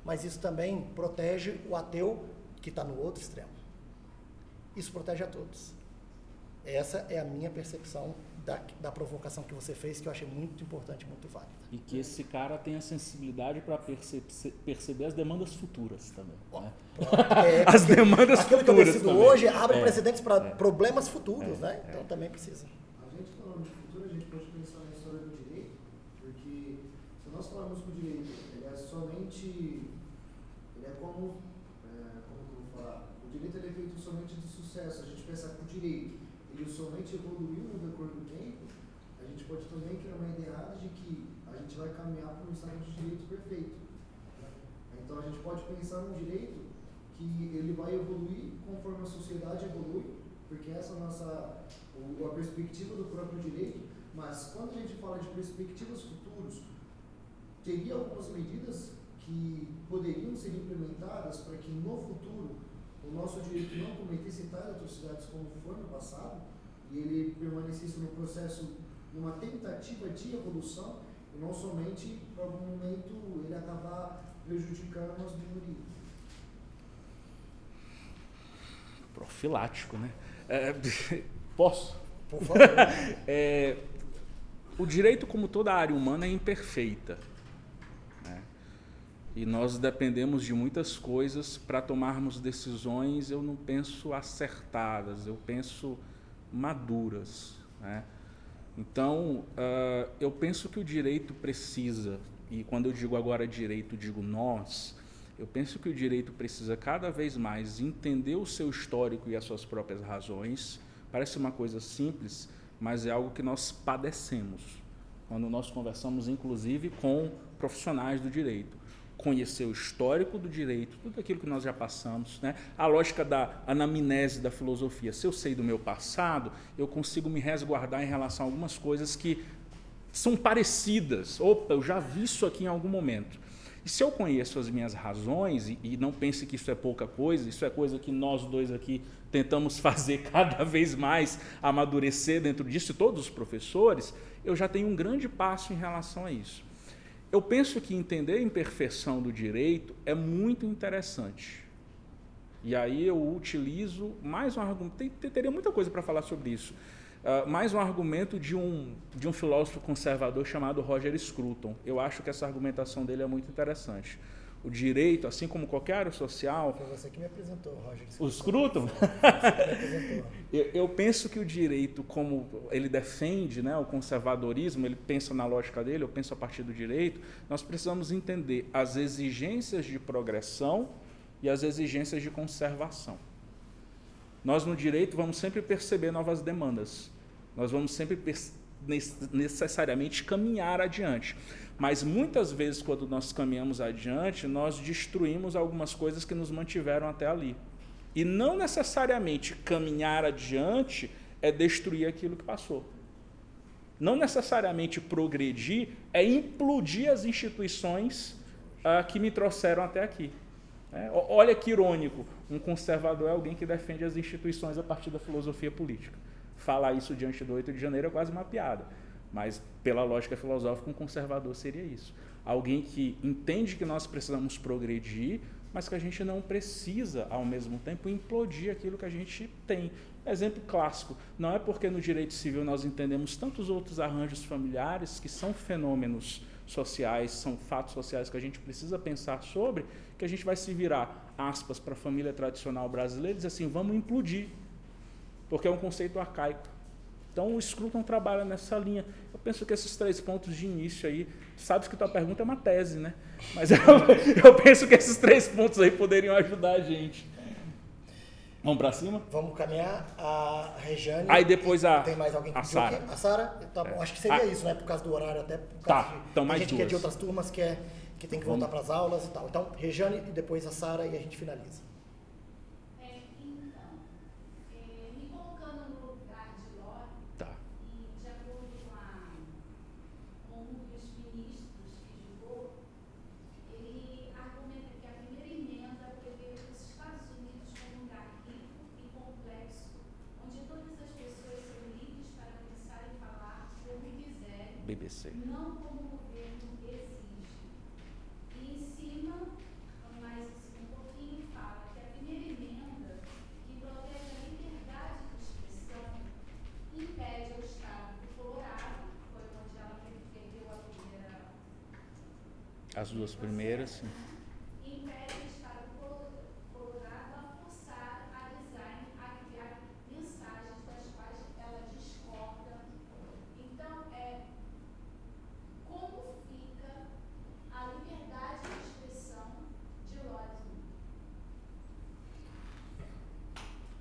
mas isso também protege o ateu que está no outro extremo. Isso protege a todos. Essa é a minha percepção da, da provocação que você fez, que eu achei muito importante, muito válida. E que esse cara tenha sensibilidade para perce perceber as demandas futuras também. Né? É, as demandas aquilo futuras. Aquilo que eu decido hoje abre é, precedentes para é, problemas futuros, é, né? Então também precisa. Somente. Ele é como. É, como eu vou falar? O direito é feito somente de sucesso. A gente pensa que o direito ele somente evoluiu no decorrer do tempo. A gente pode também criar uma ideia errada de que a gente vai caminhar para um estado de direito perfeito. Então a gente pode pensar num direito que ele vai evoluir conforme a sociedade evolui, porque essa é a nossa a perspectiva do próprio direito, mas quando a gente fala de perspectivas futuras, teria algumas medidas que poderiam ser implementadas para que no futuro o nosso direito não cometesse tais atrocidades como foi no passado e ele permanecesse no processo, numa tentativa de evolução e não somente para algum momento ele acabar prejudicando as minorias. Profilático, né? É, posso? Por favor. é, o direito, como toda área humana, é imperfeita. E nós dependemos de muitas coisas para tomarmos decisões, eu não penso acertadas, eu penso maduras. Né? Então, uh, eu penso que o direito precisa, e quando eu digo agora direito, digo nós, eu penso que o direito precisa cada vez mais entender o seu histórico e as suas próprias razões. Parece uma coisa simples, mas é algo que nós padecemos quando nós conversamos, inclusive, com profissionais do direito conhecer o histórico do direito, tudo aquilo que nós já passamos, né? a lógica da anamnese da filosofia. Se eu sei do meu passado, eu consigo me resguardar em relação a algumas coisas que são parecidas. Opa, eu já vi isso aqui em algum momento. E se eu conheço as minhas razões, e, e não pense que isso é pouca coisa, isso é coisa que nós dois aqui tentamos fazer cada vez mais amadurecer dentro disso, e todos os professores, eu já tenho um grande passo em relação a isso. Eu penso que entender a imperfeição do direito é muito interessante. E aí eu utilizo mais um argumento, teria muita coisa para falar sobre isso, uh, mais um argumento de um, de um filósofo conservador chamado Roger Scruton. Eu acho que essa argumentação dele é muito interessante o direito, assim como qualquer área social. Foi você que me apresentou, Roger. O Scruton? eu, eu penso que o direito, como ele defende né, o conservadorismo, ele pensa na lógica dele, eu penso a partir do direito, nós precisamos entender as exigências de progressão e as exigências de conservação. Nós no direito vamos sempre perceber novas demandas. Nós vamos sempre necessariamente caminhar adiante. Mas muitas vezes, quando nós caminhamos adiante, nós destruímos algumas coisas que nos mantiveram até ali. E não necessariamente caminhar adiante é destruir aquilo que passou. Não necessariamente progredir é implodir as instituições ah, que me trouxeram até aqui. É, olha que irônico, um conservador é alguém que defende as instituições a partir da filosofia política. Falar isso diante do 8 de janeiro é quase uma piada, mas pela lógica filosófica, um conservador seria isso. Alguém que entende que nós precisamos progredir, mas que a gente não precisa, ao mesmo tempo, implodir aquilo que a gente tem. Exemplo clássico: não é porque no direito civil nós entendemos tantos outros arranjos familiares que são fenômenos sociais, são fatos sociais que a gente precisa pensar sobre, que a gente vai se virar, aspas, para a família tradicional brasileira e dizer assim: vamos implodir, porque é um conceito arcaico. Então o Scruton trabalha nessa linha. Eu penso que esses três pontos de início aí, sabes que tua pergunta é uma tese, né? Mas eu, eu penso que esses três pontos aí poderiam ajudar a gente. Vamos para cima? Vamos caminhar a Regiane. Aí depois a. Tem mais alguém que a Sara. A Sara? Tá bom. Acho que seria isso, né? Por causa do horário, até por Tá, causa de, então mais gente que é de duas. outras turmas que, é, que tem que voltar para as aulas e tal. Então, Regiane e depois a Sara e a gente finaliza. É, então, é, me colocando no lugar de Lore, Tá. e de acordo com, a, com um dos ministros que julgou, ele argumenta que a primeira emenda prevê os Estados Unidos como um lugar rico e complexo, onde todas as pessoas são livres para pensar e falar como quiserem, BBC. não como o governo exige. E em cima, mais assim, um pouquinho, fala que a primeira emenda, que protege a liberdade de expressão, impede ao Estado do Colorado, foi onde ela perdeu a primeira, As duas primeiras, sim. impede o Estado do Colo- Colorado a forçar a design a criar mensagens das quais ela discorda. Então, é como fica a liberdade de expressão de Lawrence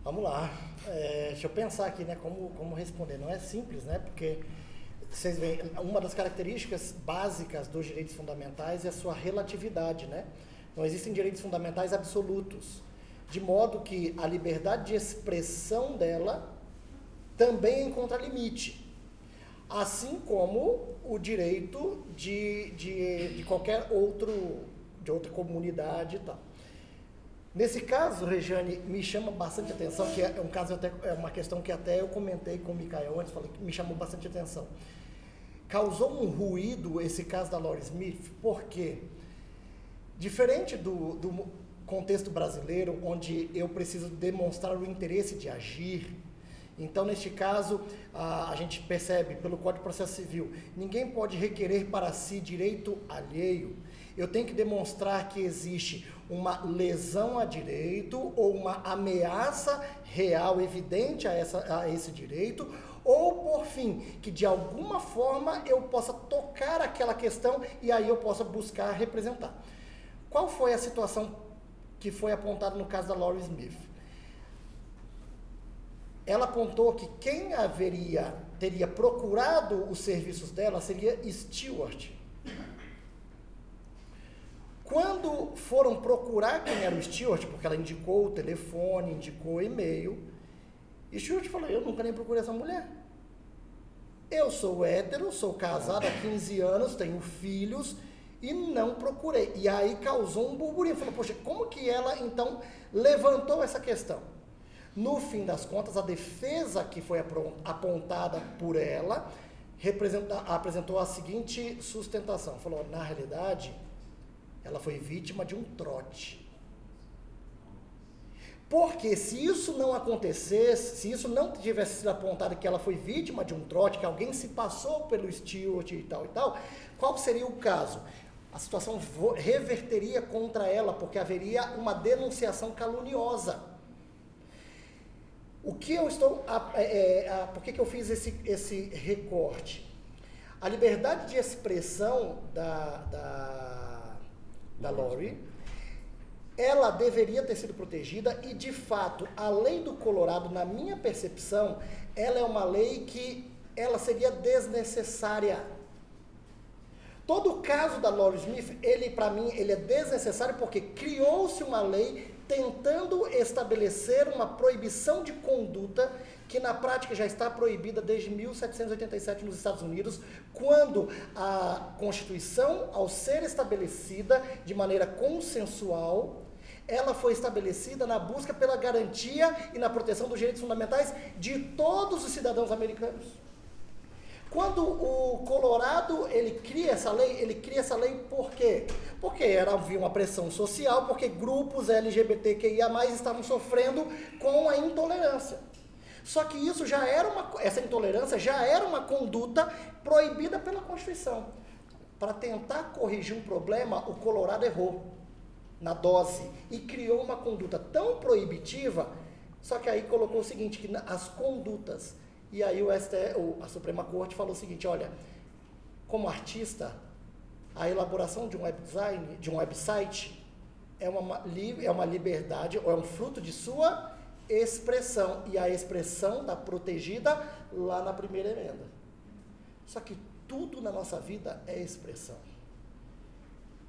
Vamos lá. É, deixa eu pensar aqui, né? Como, como responder. Não é simples, né? Porque vocês veem, uma das características básicas dos direitos fundamentais é a sua relatividade, né? Não existem direitos fundamentais absolutos. De modo que a liberdade de expressão dela também encontra limite. Assim como o direito de, de, de qualquer outro, de outra comunidade e tal. Nesse caso, Regiane, me chama bastante atenção, que é um caso até é uma questão que até eu comentei com o Mikael antes, falei que me chamou bastante atenção. Causou um ruído esse caso da Lori Smith, porque diferente do, do contexto brasileiro, onde eu preciso demonstrar o interesse de agir, então, neste caso, a, a gente percebe pelo Código de Processo Civil, ninguém pode requerer para si direito alheio. Eu tenho que demonstrar que existe uma lesão a direito ou uma ameaça real, evidente a, essa, a esse direito, ou, por fim, que de alguma forma eu possa tocar aquela questão e aí eu possa buscar representar. Qual foi a situação que foi apontada no caso da Laurie Smith? ela apontou que quem haveria teria procurado os serviços dela seria Stewart. Quando foram procurar quem era o Stewart, porque ela indicou o telefone, indicou o e-mail, Stewart falou: Eu nunca nem procurei essa mulher. Eu sou hétero, sou casado há 15 anos, tenho filhos e não procurei. E aí causou um burburinho. Falou: Poxa, como que ela então levantou essa questão? No fim das contas, a defesa que foi apontada por ela apresentou a seguinte sustentação: falou, na realidade, ela foi vítima de um trote. Porque se isso não acontecesse, se isso não tivesse sido apontado que ela foi vítima de um trote, que alguém se passou pelo Stewart e tal e tal, qual seria o caso? A situação reverteria contra ela, porque haveria uma denunciação caluniosa. O que eu estou. É, é, por que, que eu fiz esse, esse recorte? A liberdade de expressão da, da, da Lori, ela deveria ter sido protegida e, de fato, a lei do Colorado, na minha percepção, ela é uma lei que ela seria desnecessária. Todo o caso da Laura Smith, ele para mim, ele é desnecessário porque criou-se uma lei tentando estabelecer uma proibição de conduta que na prática já está proibida desde 1787 nos Estados Unidos, quando a Constituição, ao ser estabelecida de maneira consensual, ela foi estabelecida na busca pela garantia e na proteção dos direitos fundamentais de todos os cidadãos americanos. Quando o Colorado ele cria essa lei, ele cria essa lei por quê? Porque era, havia uma pressão social, porque grupos LGBTQIA+, estavam sofrendo com a intolerância. Só que isso já era uma, essa intolerância já era uma conduta proibida pela Constituição. Para tentar corrigir um problema, o Colorado errou na dose e criou uma conduta tão proibitiva, só que aí colocou o seguinte, que as condutas e aí o STE, a Suprema Corte falou o seguinte, olha, como artista, a elaboração de um web design, de um website, é uma, é uma liberdade, ou é um fruto de sua expressão. E a expressão está protegida lá na primeira emenda. Só que tudo na nossa vida é expressão.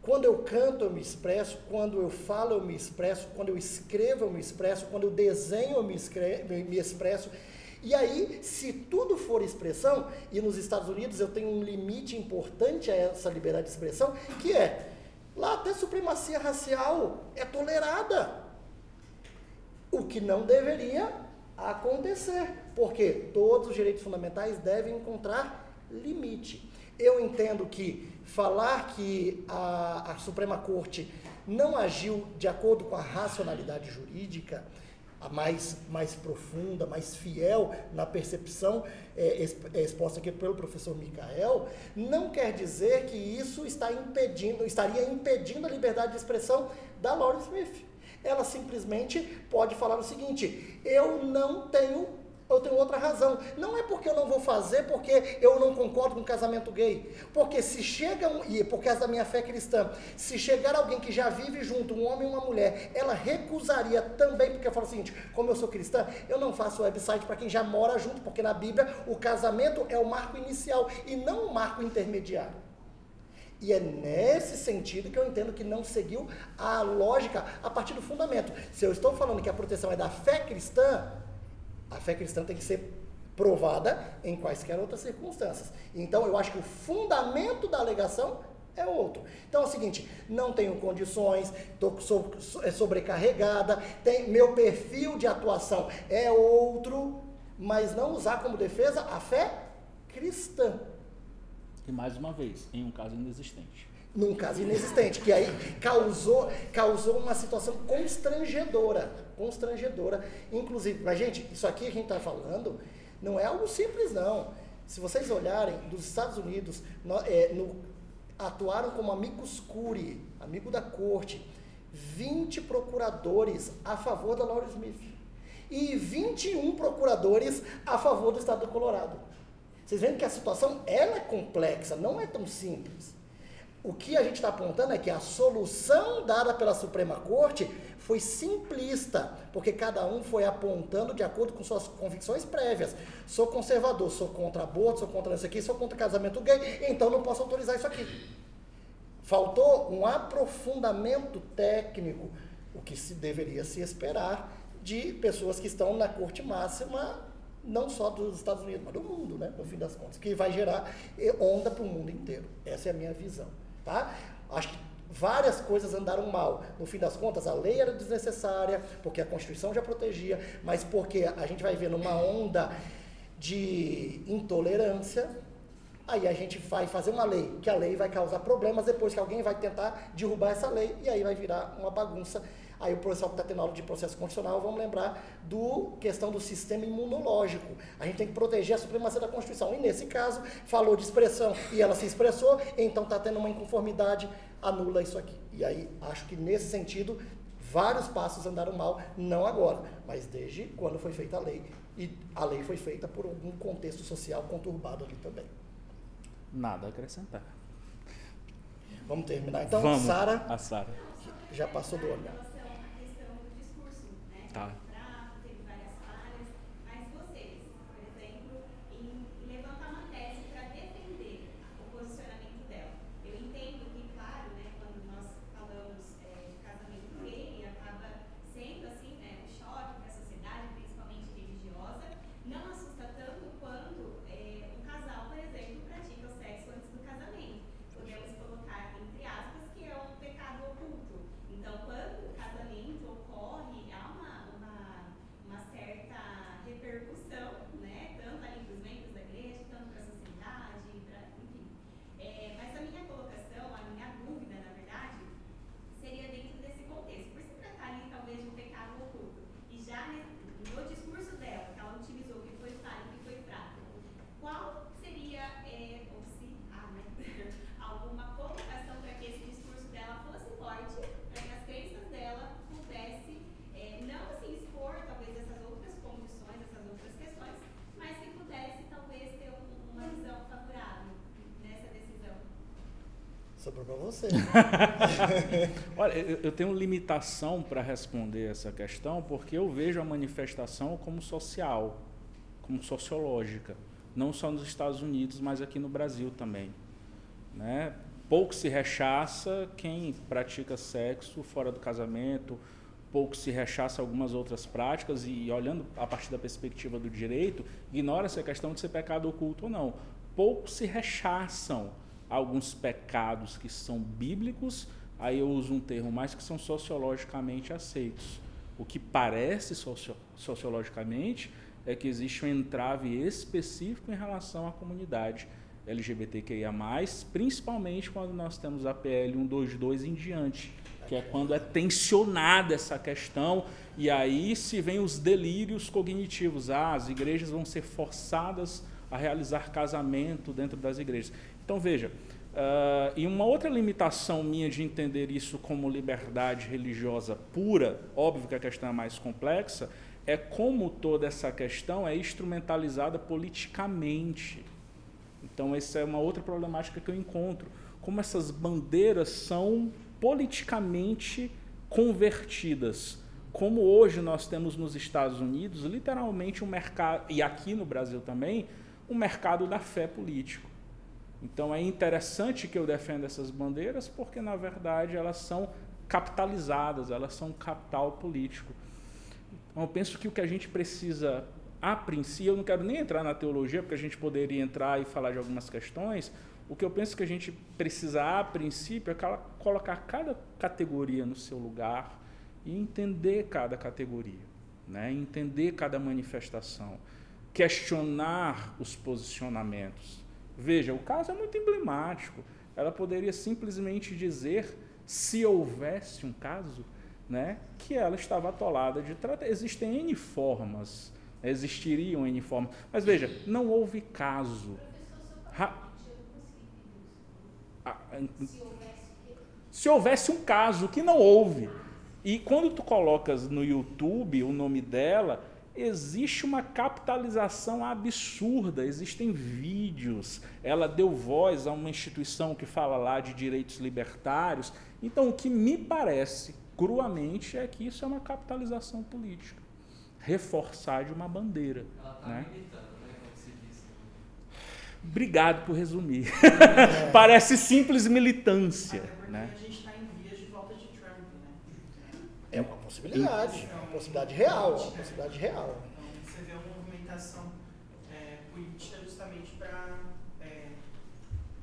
Quando eu canto, eu me expresso. Quando eu falo, eu me expresso. Quando eu escrevo, eu me expresso. Quando eu desenho, eu me, escrevo, me expresso. E aí, se tudo for expressão, e nos Estados Unidos eu tenho um limite importante a essa liberdade de expressão, que é, lá até supremacia racial é tolerada. O que não deveria acontecer, porque todos os direitos fundamentais devem encontrar limite. Eu entendo que falar que a, a Suprema Corte não agiu de acordo com a racionalidade jurídica, a mais, mais profunda, mais fiel na percepção é, é, exposta aqui pelo professor Micael, não quer dizer que isso está impedindo, estaria impedindo a liberdade de expressão da Lauren Smith. Ela simplesmente pode falar o seguinte: eu não tenho eu tenho outra razão. Não é porque eu não vou fazer porque eu não concordo com casamento gay. Porque se chega, um, e por causa da minha fé cristã, se chegar alguém que já vive junto, um homem e uma mulher, ela recusaria também, porque eu falo o seguinte: como eu sou cristã, eu não faço website para quem já mora junto, porque na Bíblia o casamento é o marco inicial e não o marco intermediário. E é nesse sentido que eu entendo que não seguiu a lógica a partir do fundamento. Se eu estou falando que a proteção é da fé cristã, a fé cristã tem que ser provada em quaisquer outras circunstâncias. Então, eu acho que o fundamento da alegação é outro. Então é o seguinte, não tenho condições, estou é sobrecarregada, tem, meu perfil de atuação é outro, mas não usar como defesa a fé cristã. E mais uma vez, em um caso inexistente. Num caso inexistente, que aí causou, causou uma situação constrangedora constrangedora. Inclusive, mas gente, isso aqui que a gente está falando não é algo simples, não. Se vocês olharem, dos Estados Unidos, no, é, no, atuaram como amigos curi, amigo da corte, 20 procuradores a favor da Laura Smith e 21 procuradores a favor do estado do Colorado. Vocês veem que a situação ela é complexa, não é tão simples. O que a gente está apontando é que a solução dada pela Suprema Corte foi simplista, porque cada um foi apontando de acordo com suas convicções prévias. Sou conservador, sou contra aborto, sou contra isso aqui, sou contra casamento gay, então não posso autorizar isso aqui. Faltou um aprofundamento técnico, o que se deveria se esperar de pessoas que estão na corte máxima, não só dos Estados Unidos, mas do mundo, né, no fim das contas, que vai gerar onda para o mundo inteiro. Essa é a minha visão. Tá? Acho que várias coisas andaram mal. No fim das contas, a lei era desnecessária, porque a Constituição já protegia, mas porque a gente vai ver numa onda de intolerância, aí a gente vai fazer uma lei, que a lei vai causar problemas depois que alguém vai tentar derrubar essa lei, e aí vai virar uma bagunça Aí o pessoal que está tendo aula de processo constitucional, vamos lembrar do questão do sistema imunológico. A gente tem que proteger a supremacia da Constituição. E nesse caso, falou de expressão e ela se expressou, então está tendo uma inconformidade, anula isso aqui. E aí, acho que nesse sentido, vários passos andaram mal, não agora, mas desde quando foi feita a lei. E a lei foi feita por algum contexto social conturbado ali também. Nada a acrescentar. Vamos terminar então, Sara. A Sara. Já passou do olhar. Tá. Para você. Olha, eu, tenho limitação para responder essa questão porque eu vejo a manifestação como social, como sociológica, não só nos Estados Unidos, mas aqui no Brasil também. Né? Pouco se rechaça quem pratica sexo fora do casamento, pouco se rechaça algumas outras práticas e olhando a partir da perspectiva do direito, ignora essa questão de ser pecado oculto ou não. Pouco se rechaçam alguns pecados que são bíblicos, aí eu uso um termo mais que são sociologicamente aceitos. O que parece socio sociologicamente é que existe um entrave específico em relação à comunidade LGBTQIA+, principalmente quando nós temos a PL 122 em diante, que é quando é tensionada essa questão e aí se vem os delírios cognitivos. Ah, as igrejas vão ser forçadas a realizar casamento dentro das igrejas. Então veja, uh, e uma outra limitação minha de entender isso como liberdade religiosa pura, óbvio que a questão é mais complexa, é como toda essa questão é instrumentalizada politicamente. Então, essa é uma outra problemática que eu encontro. Como essas bandeiras são politicamente convertidas. Como hoje nós temos nos Estados Unidos, literalmente um mercado, e aqui no Brasil também, um mercado da fé político. Então é interessante que eu defenda essas bandeiras, porque na verdade elas são capitalizadas, elas são capital político. Então eu penso que o que a gente precisa a princípio, eu não quero nem entrar na teologia, porque a gente poderia entrar e falar de algumas questões. O que eu penso que a gente precisa, a princípio, é colocar cada categoria no seu lugar e entender cada categoria, né? entender cada manifestação, questionar os posicionamentos. Veja, o caso é muito emblemático. Ela poderia simplesmente dizer, se houvesse um caso, né, que ela estava atolada de tratar. Existem N formas existiriam em forma. Mas veja, não houve caso. Ra... Se houvesse um caso que não houve. E quando tu colocas no YouTube o nome dela, existe uma capitalização absurda, existem vídeos. Ela deu voz a uma instituição que fala lá de direitos libertários. Então, o que me parece, cruamente, é que isso é uma capitalização política reforçar de uma bandeira. Ela está né? militando, né? Como se diz. Obrigado por resumir. Parece simples militância. Né? a gente está em vias de volta de Trump, né? É uma possibilidade, é uma possibilidade real, uma possibilidade real. Então você vê uma movimentação é, política justamente para é,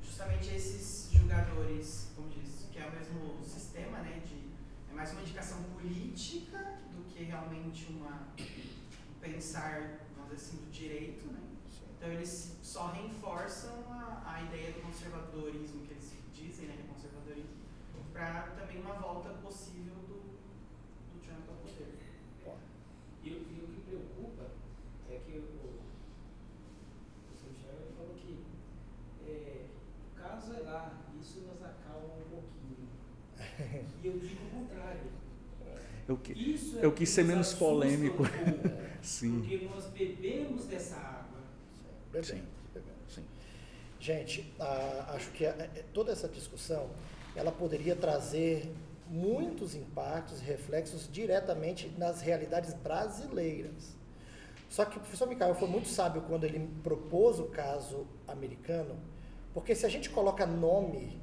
justamente esses julgadores, como diz, que é o mesmo sistema, né? De, é mais uma indicação política do que realmente uma pensar, vamos dizer assim, do direito, né? Então eles só reforçam a, a ideia do conservadorismo que eles dizem, né, que é conservadorismo, para também uma volta possível do, do Trump ao poder. E, o- e o que preocupa é que o, o Michel falou que é, o caso é lá, isso nos acalma um pouquinho. E eu digo o contrário. Eu, que- Isso é eu o quis que ser nos menos polêmico. Sim. Porque nós bebemos dessa água. Bebendo, Sim. bebendo. Sim. Gente, a- acho que a- a- toda essa discussão ela poderia trazer muitos impactos e reflexos diretamente nas realidades brasileiras. Só que o professor Micael foi muito sábio quando ele propôs o caso americano, porque se a gente coloca nome,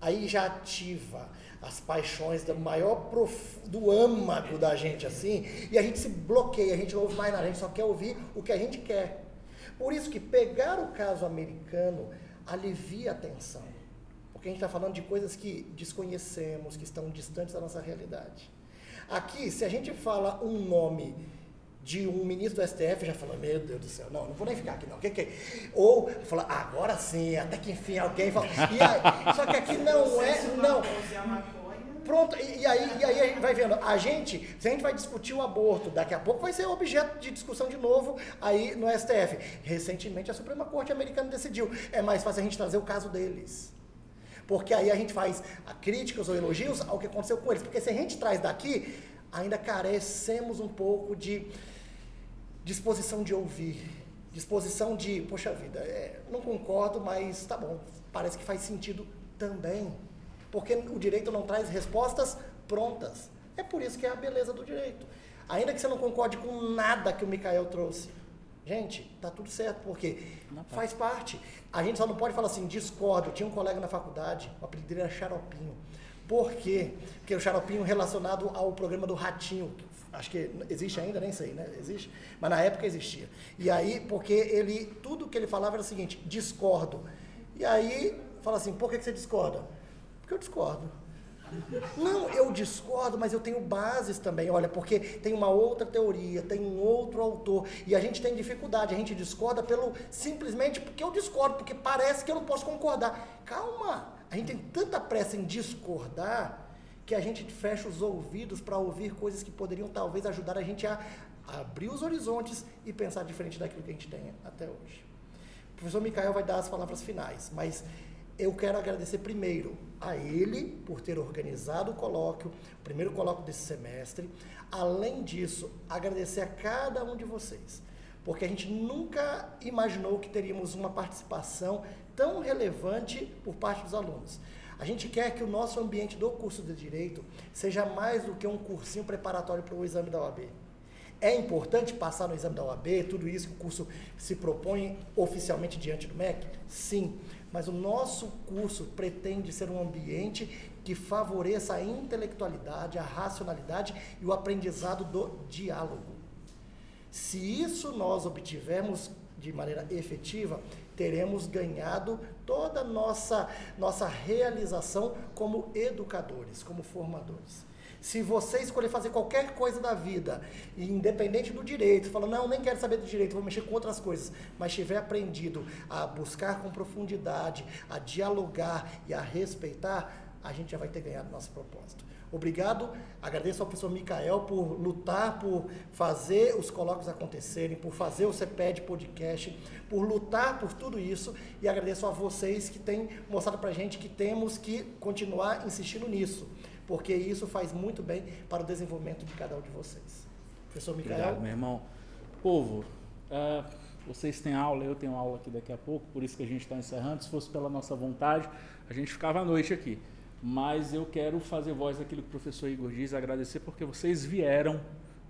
aí já ativa as paixões do maior prof... do âmago da gente assim, e a gente se bloqueia, a gente não ouve mais nada, a gente só quer ouvir o que a gente quer. Por isso que pegar o caso americano alivia a tensão. Porque a gente está falando de coisas que desconhecemos, que estão distantes da nossa realidade. Aqui, se a gente fala um nome de um ministro do STF, já fala, meu Deus do céu, não, não vou nem ficar aqui não. Que que é? Ou fala, agora sim, até que enfim alguém fala. Aí, só que aqui não é, não. Pronto, e, e aí, e aí a gente vai vendo, a gente, se a gente vai discutir o aborto, daqui a pouco vai ser objeto de discussão de novo aí no STF. Recentemente a Suprema Corte Americana decidiu, é mais fácil a gente trazer o caso deles. Porque aí a gente faz críticas ou elogios ao que aconteceu com eles. Porque se a gente traz daqui, ainda carecemos um pouco de disposição de ouvir, disposição de, poxa vida, é, não concordo, mas tá bom, parece que faz sentido Também. Porque o direito não traz respostas prontas. É por isso que é a beleza do direito. Ainda que você não concorde com nada que o Mikael trouxe. Gente, tá tudo certo, porque faz parte. A gente só não pode falar assim, discordo. Tinha um colega na faculdade, o apelido dele era Xaropinho. Por quê? Porque o Xaropinho relacionado ao programa do Ratinho, acho que existe ainda, nem sei, né? Existe? Mas na época existia. E aí, porque ele, tudo que ele falava era o seguinte, discordo. E aí, fala assim, por que que você discorda? Porque eu discordo. Não, eu discordo, mas eu tenho bases também. Olha, porque tem uma outra teoria, tem um outro autor, e a gente tem dificuldade, a gente discorda pelo simplesmente porque eu discordo, porque parece que eu não posso concordar. Calma, a gente tem tanta pressa em discordar que a gente fecha os ouvidos para ouvir coisas que poderiam talvez ajudar a gente a abrir os horizontes e pensar diferente daquilo que a gente tem até hoje. O professor Micael vai dar as palavras finais, mas eu quero agradecer primeiro a ele por ter organizado o colóquio, o primeiro colóquio desse semestre. Além disso, agradecer a cada um de vocês, porque a gente nunca imaginou que teríamos uma participação tão relevante por parte dos alunos. A gente quer que o nosso ambiente do curso de Direito seja mais do que um cursinho preparatório para o exame da OAB. É importante passar no exame da OAB, tudo isso que o curso se propõe oficialmente diante do MEC? Sim, mas o nosso curso pretende ser um ambiente que favoreça a intelectualidade, a racionalidade e o aprendizado do diálogo. Se isso nós obtivermos de maneira efetiva, teremos ganhado toda a nossa, nossa realização como educadores, como formadores. Se você escolher fazer qualquer coisa da vida, independente do direito, fala, não, nem quero saber do direito, vou mexer com outras coisas, mas tiver aprendido a buscar com profundidade, a dialogar e a respeitar, a gente já vai ter ganhado nosso propósito. Obrigado, agradeço ao professor Micael por lutar, por fazer os colóquios acontecerem, por fazer o CPED podcast, por lutar por tudo isso. E agradeço a vocês que têm mostrado para gente que temos que continuar insistindo nisso, porque isso faz muito bem para o desenvolvimento de cada um de vocês. Professor Micael. Obrigado, meu irmão. Povo, uh, vocês têm aula, eu tenho aula aqui daqui a pouco, por isso que a gente está encerrando. Se fosse pela nossa vontade, a gente ficava à noite aqui mas eu quero fazer voz daquilo que o professor Igor diz, agradecer porque vocês vieram,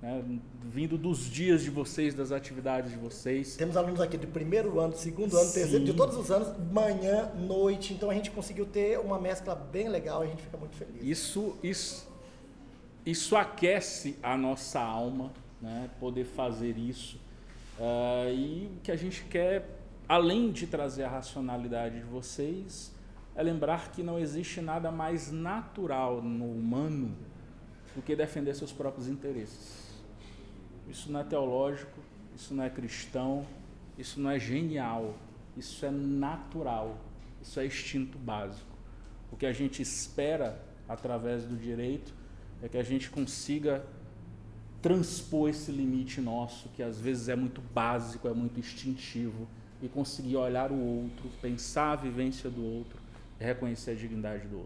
né, vindo dos dias de vocês, das atividades de vocês. Temos alunos aqui do primeiro ano, segundo ano, Sim. terceiro, de todos os anos, manhã, noite, então a gente conseguiu ter uma mescla bem legal e a gente fica muito feliz. Isso, isso, isso aquece a nossa alma, né, poder fazer isso. Uh, e o que a gente quer, além de trazer a racionalidade de vocês, é lembrar que não existe nada mais natural no humano do que defender seus próprios interesses. Isso não é teológico, isso não é cristão, isso não é genial, isso é natural, isso é instinto básico. O que a gente espera através do direito é que a gente consiga transpor esse limite nosso, que às vezes é muito básico, é muito instintivo, e conseguir olhar o outro, pensar a vivência do outro reconhecer a dignidade do outro.